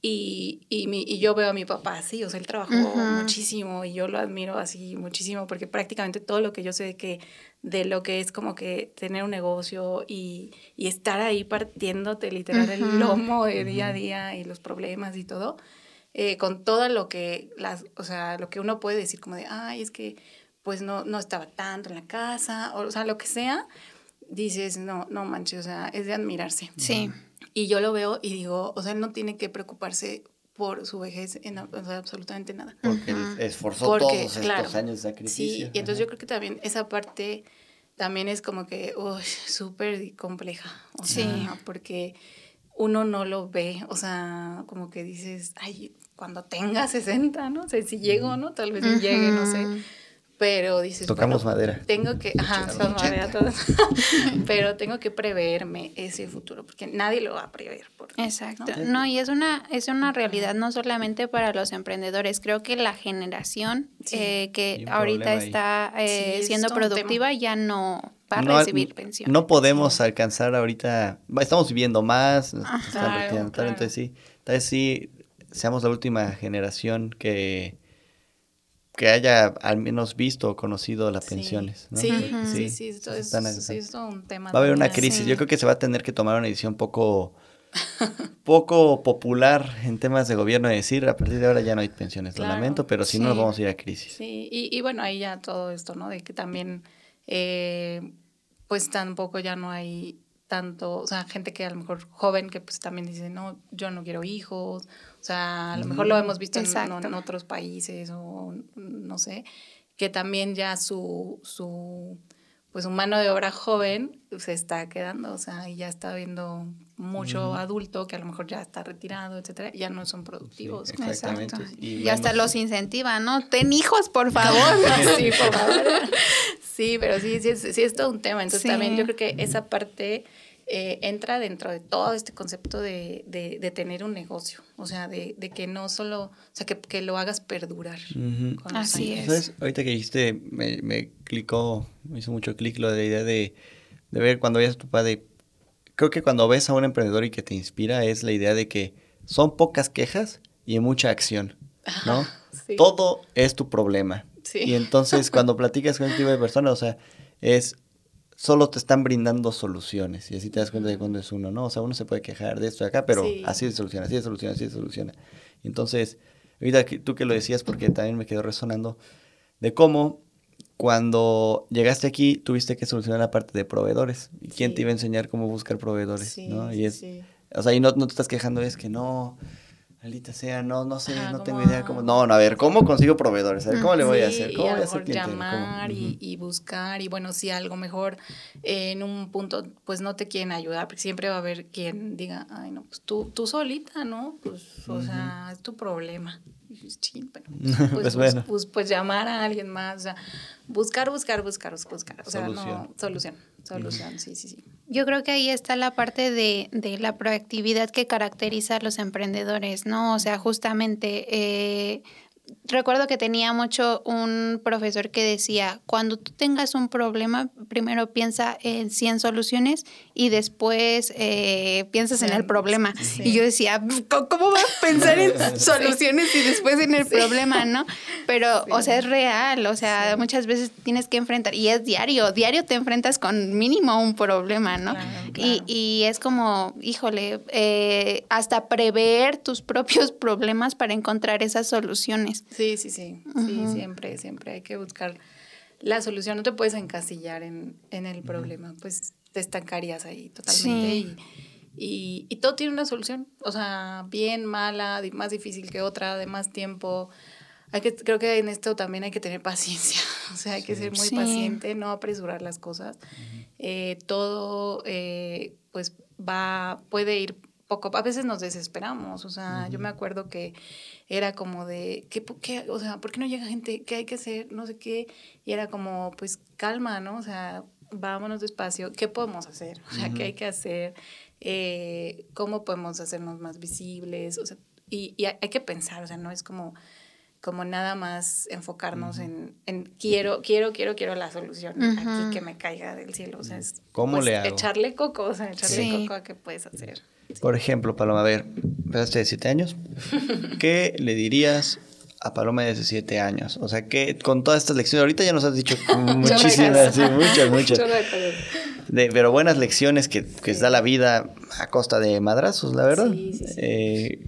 Y, y, mi- y yo veo a mi papá así, o sea, él trabajó Ujú. muchísimo y yo lo admiro así muchísimo porque prácticamente todo lo que yo sé de que de lo que es como que tener un negocio y, y estar ahí partiéndote literal el Ujú. lomo de día a día y los problemas y todo, eh, con todo lo que las, o sea, lo que uno puede decir como de, ay, es que pues no, no estaba tanto en la casa, o, o sea, lo que sea, dices, no, no manches, o sea, es de admirarse. Sí. Y yo lo veo y digo, o sea, él no tiene que preocuparse por su vejez en o sea, absolutamente nada. Porque él esforzó Porque, todos estos claro, años de sacrificio. Sí, y entonces Ajá. yo creo que también esa parte también es como que, uy, súper compleja. O Sí. sea, porque uno no lo ve, o sea, como que dices, ay, cuando tenga 60, ¿no? O sea, si llego, ¿no? Tal vez ni llegue, no sé. Pero dices, Tocamos bueno, madera. Tengo que, ajá, tocamos madera todas. pero tengo que preverme ese futuro, porque nadie lo va a prever. Por, Exacto. ¿no? No, y es una, es una realidad no solamente para los emprendedores. Creo que la generación Sí. eh, que ahorita está eh, Sí, siendo productiva ya no va a No, recibir pensión. No podemos alcanzar ahorita, estamos viviendo más, Ah, claro, claro. entonces sí, tal vez sí seamos la última generación que que haya al menos visto o conocido las Sí. pensiones. ¿no? Sí, sí, sí, esto es, sí, alcanzando. es un tema. Va a haber una crisis. Sí. Yo creo que se va a tener que tomar una decisión poco, poco popular en temas de gobierno de decir a partir de ahora ya no hay pensiones. Claro, Lo lamento, pero si no nos sí. vamos a ir a crisis. Sí, y, y bueno, ahí ya todo esto, ¿no? De que también, eh, pues tampoco ya no hay tanto, o sea, gente que a lo mejor joven que pues también dice, no, yo no quiero hijos, o sea, a lo mejor lo hemos visto en, otros países o no sé, que también ya su, su, pues su mano de obra joven se está quedando, o sea, y ya está viendo mucho adulto que a lo mejor ya está retirado, etcétera, ya no son productivos. Sí, Exactamente. Exacto. Y Y, hasta los incentiva, ¿no? Ten hijos, por favor. sí, por favor. Sí, pero sí, sí es, sí es todo un tema. Entonces Sí. también yo creo que esa parte eh, entra dentro de todo este concepto de, de, de tener un negocio. O sea, de, de que no solo, o sea, que, que lo hagas perdurar. Así años. es. ¿Sabes? Ahorita que dijiste, me, me clicó, me hizo mucho clic lo de la idea de, de ver cuando veas a tu padre. Creo que cuando ves a un emprendedor y que te inspira es la idea de que son pocas quejas y mucha acción, ¿no? Sí. Todo es tu problema. Sí. Y entonces cuando platicas con este tipo de personas, o sea, es solo te están brindando soluciones y así te das cuenta de cuándo es uno, ¿no? O sea, uno se puede quejar de esto y de acá, pero Sí. así se soluciona, así se soluciona, así se soluciona. Entonces, ahorita que tú que lo decías, porque también me quedó resonando, de cómo cuando llegaste aquí tuviste que solucionar la parte de proveedores. ¿Y quién Sí. te iba a enseñar cómo buscar proveedores? Sí, ¿no? Y es, o sea, y no, no te estás quejando, es que no, Maldita sea, no, no sé, no tengo idea cómo. No, no, a ver, ¿cómo consigo proveedores? A ver, ¿cómo le voy a hacer? ¿Cómo y voy a hacer cliente? llamar y, y, buscar y bueno, si algo mejor eh, en un punto pues no te quieren ayudar, porque siempre va a haber quien diga, ay no, pues tú, tú solita, ¿no? Pues, o sea, es tu problema. Sí, bueno, pues, pues, bueno. Pues, pues, llamar a alguien más, o sea, buscar, buscar, buscar, buscar, o sea, solución. no, solución, solución, sí, sí, sí. Yo creo que ahí está la parte de, de, la proactividad que caracteriza a los emprendedores, ¿no? O sea, justamente eh, recuerdo que tenía mucho un profesor que decía, cuando tú tengas un problema, primero piensa en 100 soluciones y después eh, piensas en el problema. Y yo decía, ¿cómo vas a pensar en soluciones y después en el problema, no? Pero, o sea, es real, o sea, muchas veces tienes que enfrentar, y es diario, diario te enfrentas con mínimo un problema, ¿no? Y, y, es como, híjole, eh, hasta prever tus propios problemas para encontrar esas soluciones. Sí, sí, sí, sí, siempre, siempre hay que buscar la solución. No te puedes encasillar en, en el problema, pues te estancarías ahí totalmente. Y, y, todo tiene una solución, o sea, bien, mala, más difícil que otra, de más tiempo. Hay que, creo que en esto también hay que tener paciencia, o sea, hay que ser muy paciente, no apresurar las cosas. Eh, todo, eh, pues, va, puede ir poco, a veces nos desesperamos, o sea, yo me acuerdo que era como de, ¿qué, ¿qué, o sea, ¿por qué no llega gente? ¿Qué hay que hacer? No sé qué. Y era como, pues calma, ¿no? O sea, vámonos despacio. ¿Qué podemos hacer? O sea, ¿qué hay que hacer? Eh, ¿Cómo podemos hacernos más visibles? O sea, y, y, hay que pensar, o sea, no es como, como nada más enfocarnos en, en, quiero, quiero, quiero, quiero la solución aquí que me caiga del cielo. O sea, es ¿Cómo pues, le hago? echarle coco, o sea, echarle coco a qué puedes hacer. Por ejemplo, Paloma, a ver, empezaste de 7 años. ¿Qué le dirías a Paloma de 7 años? O sea, que con todas estas lecciones, ahorita ya nos has dicho muchísimas, sí, muchas, muchas. De, pero buenas lecciones que, que da la vida a costa de madrazos, la verdad. Sí, sí, sí. Eh,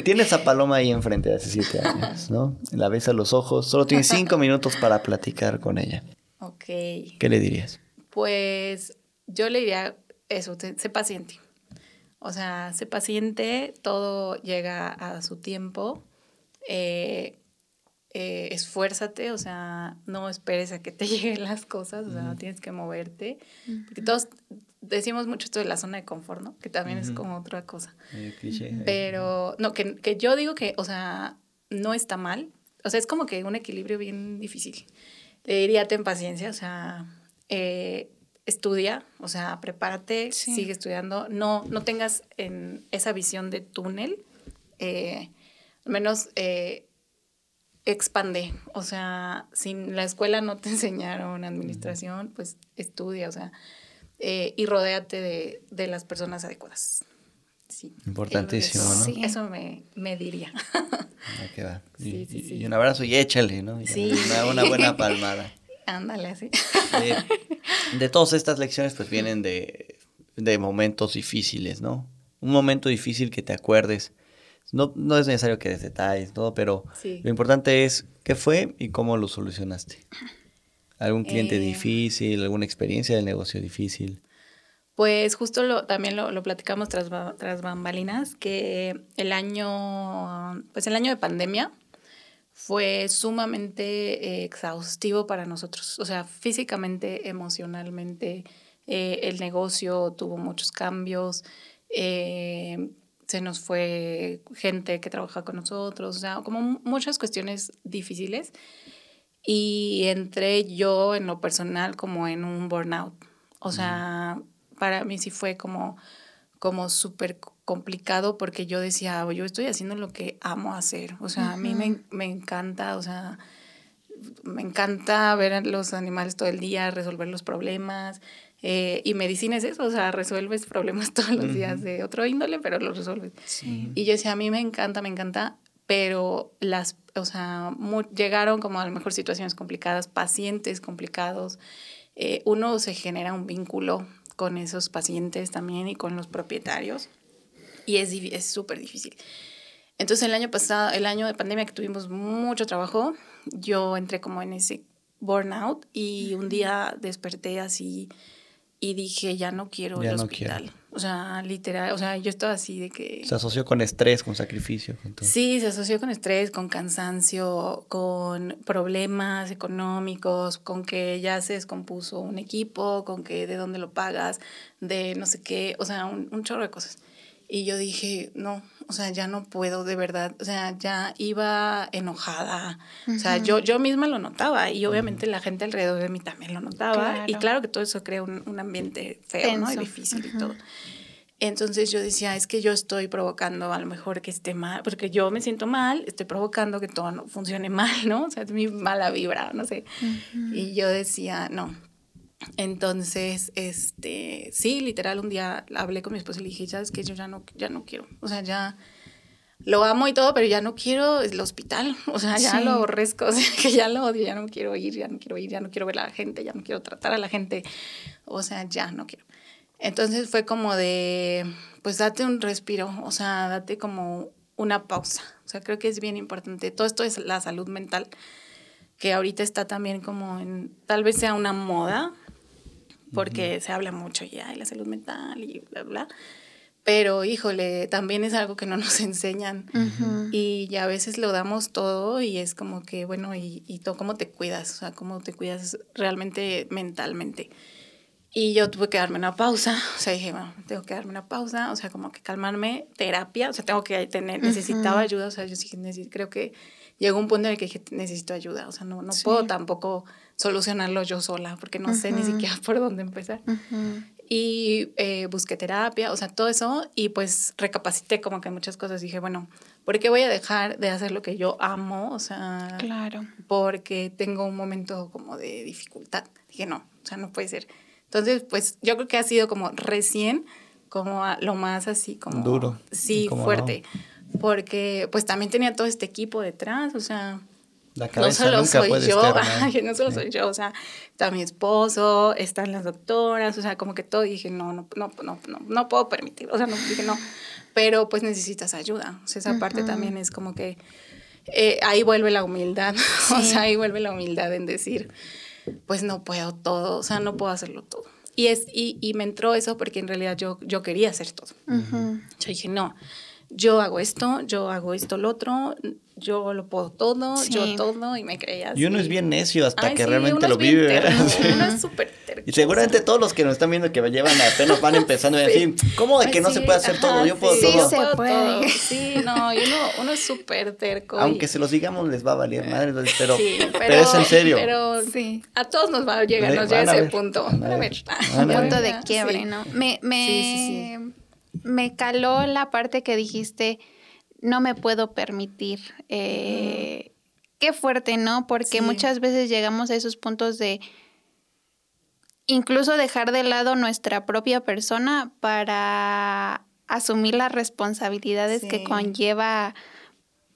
tienes a Paloma ahí enfrente de hace 7 años, ¿no? La ves a los ojos, solo tienes 5 minutos para platicar con ella. Ok. ¿Qué le dirías? Pues yo le diría eso, sé paciente. O sea, sé paciente, todo llega a su tiempo. Eh, eh, esfuérzate, o sea, no esperes a que te lleguen las cosas, o sea, no tienes que moverte. Porque todos decimos mucho esto de la zona de confort, ¿no? Que también es como otra cosa. Pero, no, que, que yo digo que, o sea, no está mal. O sea, es como que un equilibrio bien difícil. Le diría, ten paciencia, o sea, eh, estudia, o sea, prepárate, sigue estudiando, no, no tengas en esa visión de túnel, eh, al menos eh, expande, o sea, si la escuela no te enseñaron administración, pues estudia, o sea, eh, y rodéate de, de, las personas adecuadas. Sí. Importantísimo, ¿no? Sí, eso me, me diría. Ahí va. Y, y, un abrazo y échale, ¿no? sí. Una, una buena palmada. Ándale, así. De, de, todas estas lecciones, pues vienen de, de, momentos difíciles, ¿no? Un momento difícil que te acuerdes. No, no es necesario que des detalles, todo, pero sí. lo importante es qué fue y cómo lo solucionaste. ¿Algún cliente eh, difícil, alguna experiencia del negocio difícil? Pues justo lo, también lo, lo platicamos tras, tras bambalinas, que el año, pues el año de pandemia, fue sumamente eh, exhaustivo para nosotros. O sea, físicamente, emocionalmente, eh, el negocio tuvo muchos cambios. Eh, se nos fue gente que trabaja con nosotros, o sea, como muchas cuestiones difíciles. Y entré yo en lo personal como en un burnout. O sea, para mí sí fue como, como súper complicado porque yo decía, yo estoy haciendo lo que amo hacer. O sea, a mí me, me, encanta, o sea, me encanta ver a los animales todo el día, resolver los problemas. Eh, y medicina es eso, o sea, resuelves problemas todos los días de otro índole, pero los resuelves. Y yo decía, a mí me encanta, me encanta, pero las, o sea, llegaron como a lo mejor situaciones complicadas, pacientes complicados. Eh, uno se genera un vínculo con esos pacientes también y con los propietarios y es súper difícil. Entonces el año pasado, el año de pandemia que tuvimos mucho trabajo, yo entré como en ese burnout y un día desperté así y dije, ya no quiero Ya el no hospital. O sea, literal, o sea, yo estaba así de que... Se asoció con estrés, con sacrificio. Con todo. Sí, se asoció con estrés, con cansancio, con problemas económicos, con que ya se descompuso un equipo, con que de dónde lo pagas, de no sé qué, o sea, un, un chorro de cosas. Y yo dije, no, o sea, ya no puedo de verdad, o sea, ya iba enojada, o sea, yo, yo misma lo notaba y obviamente la gente alrededor de mí también lo notaba y Claro. que todo eso crea un, un ambiente feo, ¿no? Y difícil y todo. Entonces yo decía, es que yo estoy provocando a lo mejor que esté mal, porque yo me siento mal, estoy provocando que todo no funcione mal, ¿no? O sea, es mi mala vibra, no sé. Y yo decía, no. Entonces, este, sí, literal, un día hablé con mi esposo y le dije, sabes que yo ya no, ya no quiero, o sea, ya lo amo y todo, pero ya no quiero el hospital, o sea, ya Sí. lo aborrezco, o sea, que ya lo odio, ya no quiero ir, ya no quiero ir, ya no quiero ver a la gente, ya no quiero tratar a la gente, o sea, ya no quiero. Entonces fue como de, pues date un respiro, o sea, date como una pausa. O sea, creo que es bien importante. Todo esto es la salud mental, que ahorita está también como en, tal vez sea una moda, porque se habla mucho ya de la salud mental y bla, bla. Pero, híjole, también es algo que no nos enseñan. Ujú. Y ya a veces lo damos todo y es como que, bueno, y, y todo, ¿cómo te cuidas? O sea, ¿cómo te cuidas realmente mentalmente? Y yo tuve que darme una pausa, o sea, dije, bueno, tengo que darme una pausa, o sea, como que calmarme, terapia, o sea, tengo que tener, necesitaba ayuda, o sea, yo sí creo que llegó un punto en el que dije, necesito ayuda, o sea, no, no Sí. puedo tampoco solucionarlo yo sola, porque no sé ni siquiera por dónde empezar. Y eh, busqué terapia, o sea, todo eso, y pues recapacité como que muchas cosas, dije, bueno, ¿por qué voy a dejar de hacer lo que yo amo? O sea, Claro. porque tengo un momento como de dificultad. Dije, no, o sea, no puede ser. Entonces, pues yo creo que ha sido como recién, como a- lo más así como... Duro. Sí, fuerte. Porque pues también tenía todo este equipo detrás, o sea, La no cabeza solo nunca soy puede yo, estar ay, no solo soy yo, o sea, está mi esposo, están las doctoras, o sea, como que todo, y dije, no, no, no, no, no, no puedo permitir, o sea, no, dije, no, pero pues necesitas ayuda, o sea, esa parte Ujú. también es como que eh, ahí vuelve la humildad, o Sí. sea, ahí vuelve la humildad en decir, pues no puedo todo, o sea, no puedo hacerlo todo. Y, es, y, y me entró eso porque en realidad yo, yo quería hacer todo. Ujú. Yo dije, no, yo hago esto, yo hago esto, lo otro, yo lo puedo todo, Sí. yo todo, y me creía así. Y uno es bien necio hasta Ay, que sí, realmente lo vive. ¿verdad? terco, Sí. Uno es súper terco. Y seguramente todos los que nos están viendo que llevan apenas van empezando a decir, ¿cómo de que Ay, no sí, se puede hacer ajá, todo? Yo puedo sí, Sí, todo. se puede. todo. Sí, no, y uno, uno es súper terco. y- Aunque se los digamos les va a valer madre, pero, Sí, pero, es en serio. Pero Sí. a todos nos va a llegar, nos llega ese ver, punto. a ver, Un punto de quiebre, Sí. ¿no? Me, me, Sí, sí, me caló la parte que dijiste, no me puedo permitir. Eh, Qué fuerte, ¿no? Porque Sí. muchas veces llegamos a esos puntos de incluso dejar de lado nuestra propia persona para asumir las responsabilidades que conlleva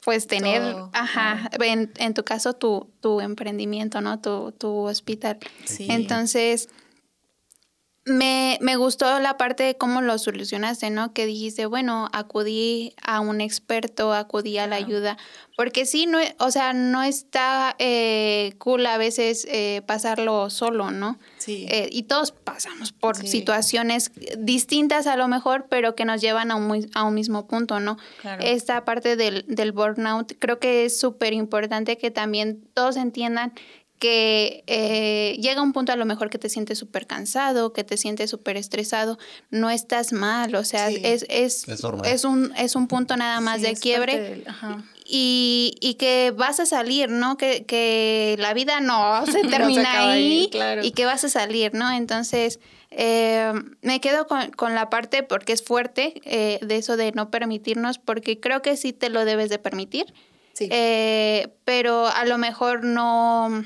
pues tener, Todo, ajá, en, en tu caso tu, tu emprendimiento, ¿no? Tu, tu hospital. Sí. Entonces, me, me gustó la parte de cómo lo solucionaste, ¿no? Que dijiste, bueno, acudí a un experto, acudí a la ayuda, porque sí, no, o sea, no está eh, cool a veces eh, pasarlo solo, ¿no? Sí. Eh, y todos pasamos por Sí. situaciones distintas a lo mejor, pero que nos llevan a un, a un mismo punto, ¿no? Claro. Esta parte del, del burnout, creo que es súper importante que también todos entiendan que eh, llega un punto a lo mejor que te sientes súper cansado, que te sientes súper estresado, no estás mal, o sea, Sí. es, es, Es un, es un punto nada más Sí, de quiebre del- y, y que vas a salir, ¿no? Que, que la vida no se No se termina ahí, ahí claro. y que vas a salir, ¿no? Entonces, eh, me quedo con, con la parte, porque es fuerte, eh, de eso de no permitirnos, porque creo que sí te lo debes de permitir, Sí. eh, pero a lo mejor no,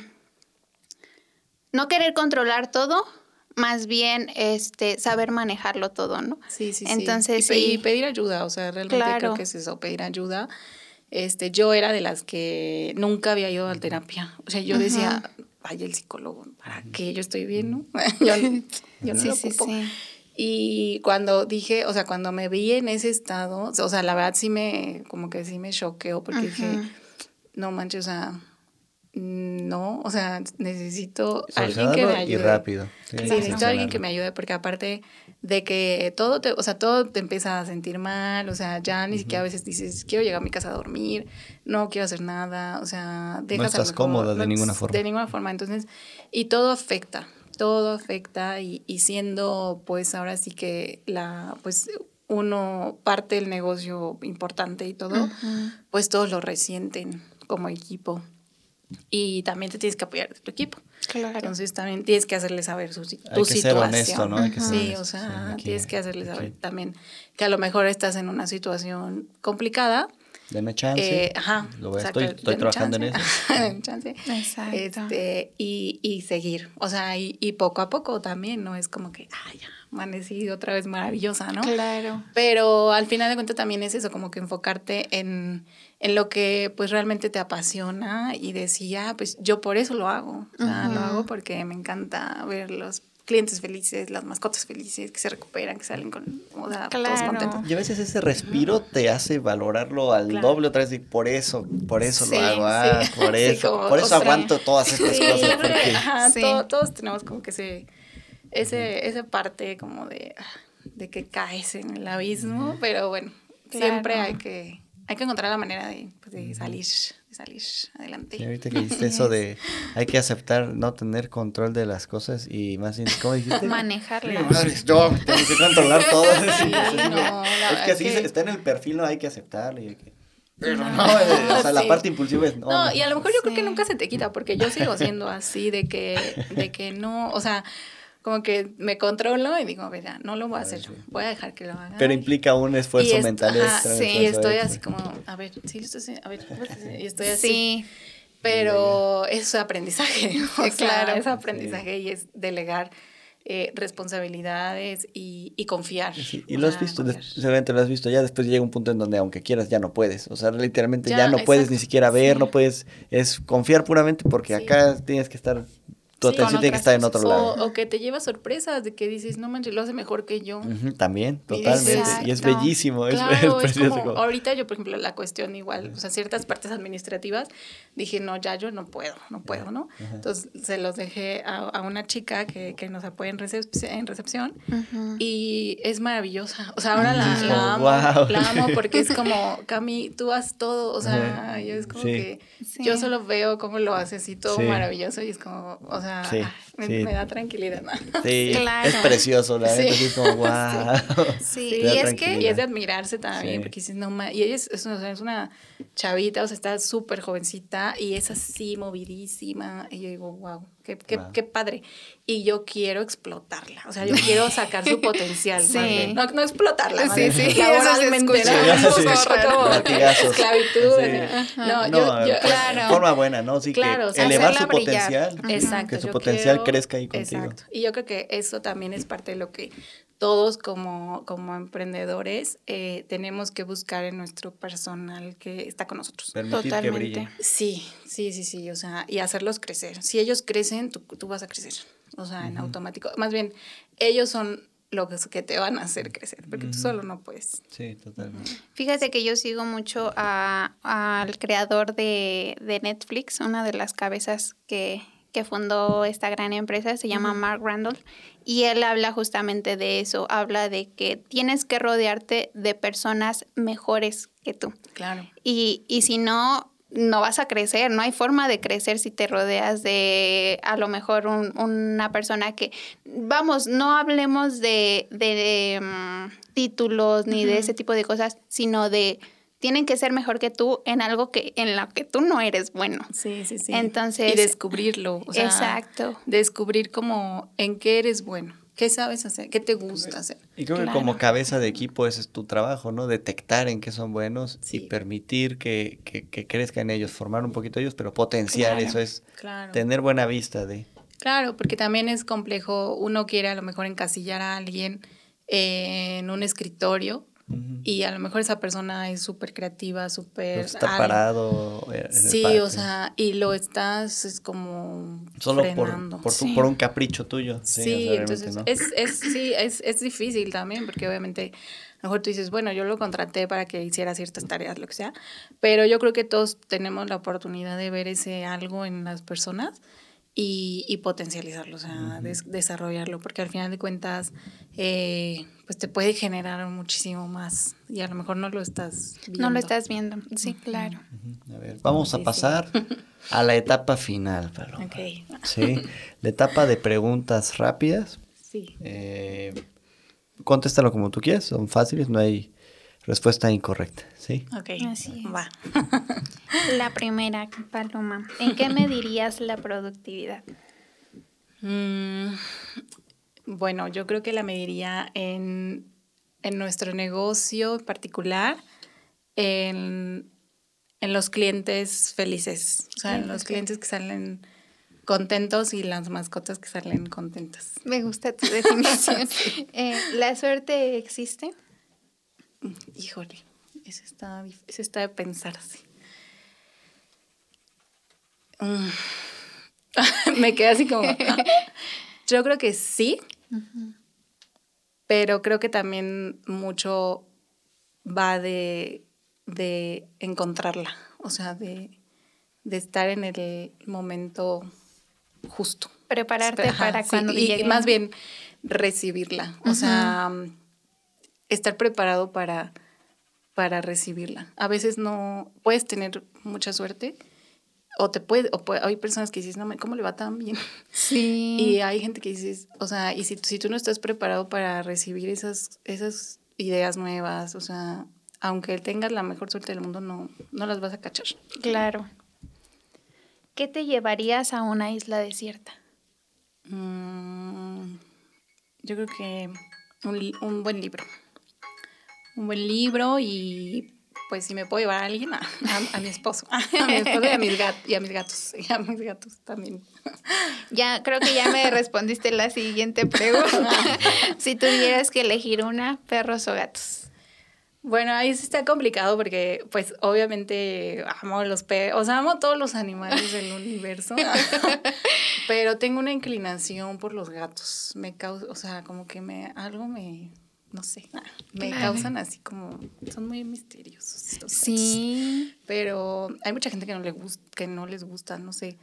no querer controlar todo, más bien este, saber manejarlo todo, ¿no? Sí, sí, sí. Entonces, y, sí. y pedir ayuda, o sea, realmente Claro. creo que es eso, pedir ayuda. Este, yo era de las que nunca había ido a terapia. O sea, yo decía, vaya el psicólogo, ¿para qué? Yo estoy bien, ¿no? yo, no- yo no sí, lo ocupo. sí. Y cuando dije, o sea, cuando me vi en ese estado, o sea, la verdad sí me, como que sí me choqueó porque dije, no manches, o sea, no, o sea, necesito alguien que me ayude. Y rápido. Sí, necesito alguien que me ayude porque aparte de que todo te, o sea, todo te empieza a sentir mal, o sea, ya ni siquiera a veces dices, quiero llegar a mi casa a dormir, no quiero hacer nada, o sea, dejas No estás cómoda de ninguna forma. De ninguna forma, entonces, y todo afecta, todo afecta y, y siendo pues ahora sí que la, pues uno parte del negocio importante y todo, pues todos lo resienten como equipo. Y también te tienes que apoyar de tu equipo. Claro. Entonces también tienes que hacerle saber su, tu Hay que situación. Ser honesto, ¿no? Hay que ser sí, o sea, tienes que hacerle saber también que a lo mejor estás en una situación complicada. Deme chance. Eh, ajá. Lo voy, estoy, estoy trabajando en eso. Deme chance. Exacto. Este, y, y seguir. O sea, y, y, poco a poco también, ¿no? Es como que, ay, ya, amanecí otra vez maravillosa, ¿no? Claro. Pero al final de cuentas también es eso, como que enfocarte en, en lo que pues realmente te apasiona y decía, ah, pues yo por eso lo hago. O sea, lo hago porque me encanta ver los clientes felices, las mascotas felices, que se recuperan, que salen con o sea, todos contentos. Y a veces ese respiro te hace valorarlo al doble otra vez y por eso, por eso lo hago, ah, por eso, por eso aguanto todas estas cosas. Porque... todos tenemos como que ese, ese, esa parte como de, de que caes en el abismo, pero bueno, siempre hay que hay que encontrar la manera de, pues, salir, de salir adelante. Y ahorita que dijiste eso de hay que aceptar no tener control de las cosas y más bien, ¿cómo dijiste? Manejarlas. yo tengo que controlar todo. es que así está en el perfil, no hay que aceptarlo y Pero no, eh, o sea, la parte impulsiva es no. No, y a lo mejor yo creo que nunca se te quita, porque yo sigo siendo así, de que, de que no, o sea, como que me controlo y digo, mira, no lo voy a hacer voy a dejar que lo haga. Pero implica un esfuerzo mental extra. Sí, estoy así como, a ver, sí, lo estoy haciendo, a ver, y estoy así. Sí. Pero es aprendizaje, claro. es aprendizaje y es delegar eh, responsabilidades y, y confiar. y lo has visto, seguramente lo has visto, ya después llega un punto en donde aunque quieras ya no puedes, o sea, literalmente ya, no puedes ni siquiera ver, no puedes, es confiar puramente porque acá tienes que estar tu atención tiene que estar en otro lado. O, que te lleva sorpresas de que dices, no manches, lo hace mejor que yo. también, totalmente. Y, es bellísimo, es, precioso. ahorita yo, por ejemplo, la cuestión igual, o sea, ciertas partes administrativas, dije, no, ya yo no puedo, no puedo, ¿no? Entonces se los dejé a, una chica que, que, nos apoya en, en recepción y es maravillosa. O sea, ahora la, amo, la amo porque es como, Cami, tú haces todo, o sea, yo es como que yo solo veo cómo lo haces y todo maravilloso y es como, o sea, sí. Ah, me, da tranquilidad. Sí, es precioso, la verdad, es como, wow. Sí, y es que y es de admirarse también, porque dices, no, y ella es, es, una, es una chavita, o sea, está súper jovencita y es así, movidísima, y yo digo, wow, qué, qué, qué padre y yo quiero explotarla. O sea, yo quiero sacar su potencial. Sí. No, no explotarla. Sí, sí. Laboralmente. Esclavitud. No, yo, yo, claro. forma buena, ¿no? Sí, claro, que elevar su potencial. Exacto. Que su potencial crezca ahí contigo. Exacto. Y yo creo que eso también es parte de lo que todos como, como emprendedores eh, tenemos que buscar en nuestro personal que está con nosotros. Permitir Totalmente. Que sí, sí, sí, sí. O sea, y hacerlos crecer. Si ellos crecen, tú, tú vas a crecer o sea, en automático. Más bien, ellos son los que te van a hacer crecer, porque tú solo no puedes. Sí, totalmente. Fíjate que yo sigo mucho al creador de, Netflix, una de las cabezas que, fundó esta gran empresa, se llama Mark Randall, y él habla justamente de eso, habla de que tienes que rodearte de personas mejores que tú. Claro. Y, y si no, no vas a crecer, no hay forma de crecer si te rodeas de a lo mejor una persona que, vamos, no hablemos de, de, mm, títulos ni de ese tipo de cosas, sino de tienen que ser mejor que tú en algo que en lo que tú no eres bueno. Sí, sí, sí. Entonces, y descubrirlo, o sea, exacto. Descubrir como en qué eres bueno. ¿Qué sabes hacer? ¿Qué te gusta hacer? Y creo que como cabeza de equipo ese es tu trabajo, ¿no? Detectar en qué son buenos y permitir que, que, crezcan ellos, formar un poquito ellos, pero potenciar eso es tener buena vista de... Claro, porque también es complejo, uno quiere a lo mejor encasillar a alguien en un escritorio y a lo mejor esa persona es súper creativa, súper... Está parado. En sí, o sea, y lo estás es como... Solo por, por, un capricho tuyo. Sí, entonces es, es, sí, es, es difícil también porque obviamente A lo mejor tú dices, bueno, yo lo contraté para que hiciera ciertas tareas, lo que sea, pero yo creo que todos tenemos la oportunidad de ver ese algo en las personas y, y potencializarlo, o sea, des- desarrollarlo, porque al final de cuentas, eh, pues te puede generar muchísimo más y a lo mejor no lo estás viendo. No lo estás viendo. Sí, claro. A ver, vamos Sí, a sí. pasar a la etapa final, Paloma. Ok, Sí, la etapa de preguntas rápidas. sí. Eh, contéstalo como tú quieras, son fáciles, no hay respuesta incorrecta, ¿sí? Ok, Así es. va. La primera, Paloma. ¿En qué medirías la productividad? Mm, bueno, yo creo que la mediría en, en nuestro negocio en particular, en, en los clientes felices, o sea, en los clientes que salen contentos y las mascotas que salen contentas. Me gusta tu definición. Eh, ¿La suerte existe? Híjole, eso está, eso está de pensarse. Mm. Me quedé así como... Yo creo que sí, pero creo que también mucho va de, de encontrarla, o sea, de, de estar en el momento justo. Prepararte Ajá, para sí, cuando y más bien recibirla, o sea, estar preparado para, para recibirla. A veces no puedes tener mucha suerte o te puede, o puede- hay personas que dices, no, me- ¿cómo le va tan bien? Sí. Y hay gente que dices, o sea, y si, si tú no estás preparado para recibir esas, esas ideas nuevas, o sea, aunque tengas la mejor suerte del mundo, no, no las vas a cachar. Claro. ¿Qué te llevarías a una isla desierta? Mm, yo creo que un, un buen libro. Un buen libro y pues si me puedo llevar a alguien, a, a- a mi esposo. A mi esposo y a mis, gat- y a mis gatos. Y a mis gatos también. Ya, creo que ya me respondiste la siguiente pregunta. si tuvieras que elegir una, perros o gatos. Bueno, ahí sí está complicado porque, pues, obviamente amo los perros, o sea, amo todos los animales del universo, pero tengo una inclinación por los gatos. Me causa, o sea, como que me, algo me, no sé, me Claro. causan así como, son muy misteriosos. estos gatos. Sí. Pero hay mucha gente que no, le gust, que no les gusta, no sé,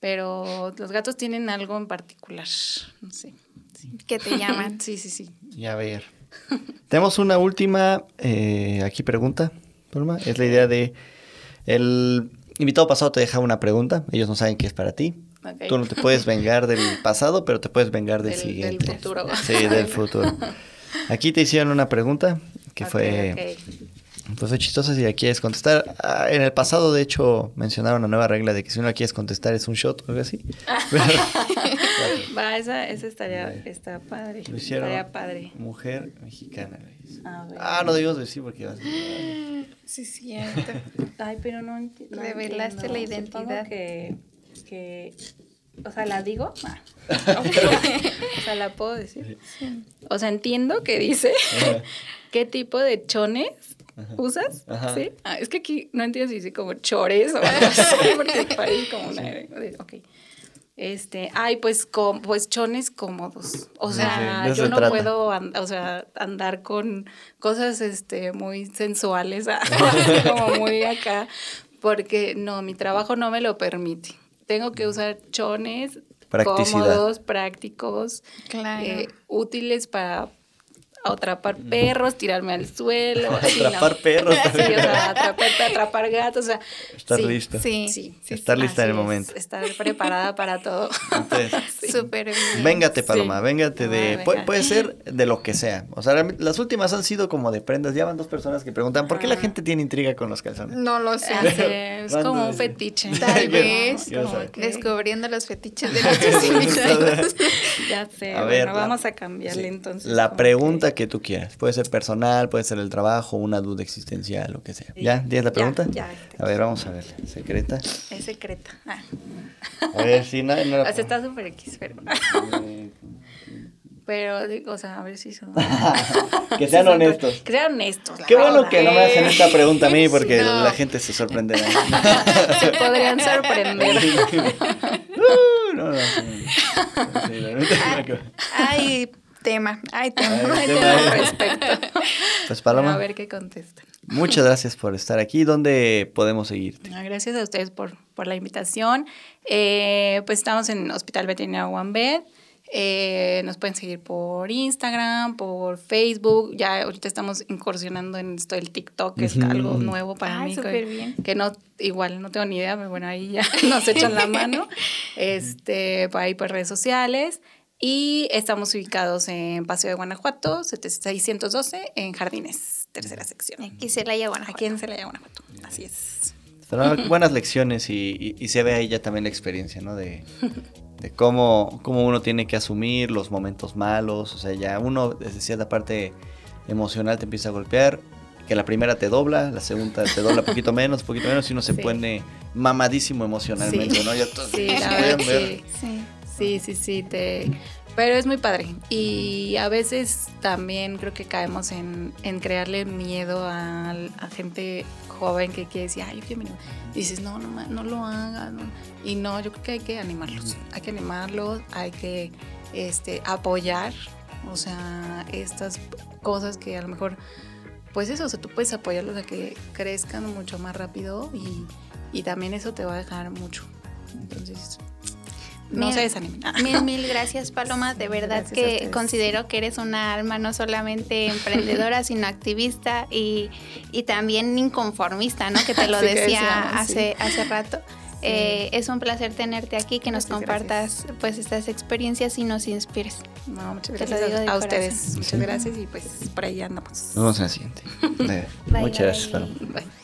pero los gatos tienen algo en particular, no sé. Sí. Que te llaman. Sí, sí, sí. Y a ver. Tenemos una última eh, aquí pregunta, Paloma. Es la idea de el invitado pasado te deja una pregunta. Ellos no saben qué es para ti. Tú no te puedes vengar del pasado, pero te puedes vengar del, Del- del siguiente. futuro. Sí, del futuro. Aquí te hicieron una pregunta que fue, ok. pues fue chistosa si la quieres contestar. Ah, en el pasado, de hecho, mencionaron una nueva regla de que si no la quieres contestar es un shot o algo así. Va, esa, esa estaría, está padre. Lo hicieron Estaría padre. mujer mexicana. güey. A ver. Ah, no debimos decir porque vas a... Sí, cierto. Ay, pero no, no Revelaste entiendo. la Supongo identidad. que, que, o sea, ¿la digo? Ah. o sea, ¿la puedo decir? O sea, entiendo que dice qué tipo de chones usas, Ajá. ¿sí? Ah, es que aquí no entiendo si dice como chores o algo así, porque parece como una... Ok. Este, ay, pues, com- pues chones cómodos. O Sí, sea, sí, yo se no trata. puedo an- o sea, andar con cosas este, muy sensuales, como muy acá, porque no, mi trabajo no me lo permite. Tengo que usar chones cómodos, prácticos, Claro. eh, útiles para atrapar perros, tirarme al suelo. Atrapar perros. Sí, o sea, atrapar, atrapar gatos, o sea. Estar sí, lista. Sí. Sí, sí, Estar lista en el es, momento. estar preparada para todo. Súper bien. Véngate, Sí. Paloma, véngate de... Ah, puede ser de lo que sea. O sea, las últimas han sido como de prendas. Ya van dos personas que preguntan, ¿por qué la Ajá. gente tiene intriga con los calzones? No lo sé. Es ¿Cuándo como un fetiche. Tal ¿Qué- vez. Como que- Descubriendo los fetiches de invitados. Ya sé, A bueno, ver, la- vamos a cambiarle entonces. La pregunta que- que... tú quieras. Puede ser personal, puede ser el trabajo, una duda existencial, lo que sea. ¿Ya? ¿Tienes la Ya, pregunta? ya. A ver, vamos a ver. Secreta. Es secreta. Ah. A ver, si no, no la O sea, está súper X, pero... Pero, digo, o sea, a ver si son... Que sean honestos. Que sean honestos. Qué bueno que no me hacen esta pregunta a mí porque No. la gente se sorprenderá. Se podrían sorprender. Uh, no, no, sí. Sí, Ay, tema, hay tema, Hay hay tema. tema al respecto. Pues Paloma, A ver qué contestan. muchas gracias por estar aquí. ¿Dónde podemos seguirte? Gracias a ustedes por, por la invitación. Eh, pues estamos en Hospital Veterinario One Bed. Eh, nos pueden seguir por Instagram, por Facebook. Ya ahorita estamos incursionando en esto del TikTok, que es algo nuevo para Ay, mí. súper que, bien. que no, igual no tengo ni idea, pero bueno, ahí ya nos echan la mano. Este, por ahí por redes sociales. Y estamos ubicados en Paseo de Guanajuato, 612, en Jardines, tercera sección. Aquí se la llevan Aquí en Celaya, Guanajuato. Así es. Buenas lecciones y, y- y se ve ahí ya también la experiencia, ¿no? De, de cómo, cómo uno tiene que asumir los momentos malos. O sea, ya uno desde cierta parte emocional te empieza a golpear. Que la primera te dobla, la segunda te dobla poquito menos, poquito menos, y uno se Sí. pone mamadísimo emocionalmente, Sí. ¿no? Ya todos Sí, ver. que Sí. Sí, sí, sí, te... pero es muy padre. Y a veces también creo que caemos en, en crearle miedo a, gente joven que quiere decir, ay, yo quiero mi niño". Y dices, no, no, no lo hagas. no". Y no, yo creo que hay que animarlos. Hay que animarlos, hay que este, apoyar. O sea, estas cosas que a lo mejor, pues eso, o sea, tú puedes apoyarlos a que crezcan mucho más rápido y, y también eso te va a dejar mucho. Entonces, no Mil- se desanimen. Mil, mil gracias, Paloma. De verdad Gracias que considero que eres una alma no solamente emprendedora, sino activista y, y también inconformista, ¿no? Que te lo decía decíamos, hace, hace rato. Eh, es un placer tenerte aquí, que nos Gracias, compartas pues estas experiencias y nos inspires. No, muchas Te lo gracias a, corazón. ustedes. Muchas gracias y pues por ahí andamos. Nos vemos en la siguiente. Bye, Muchas gracias, bye. Paloma. Bye.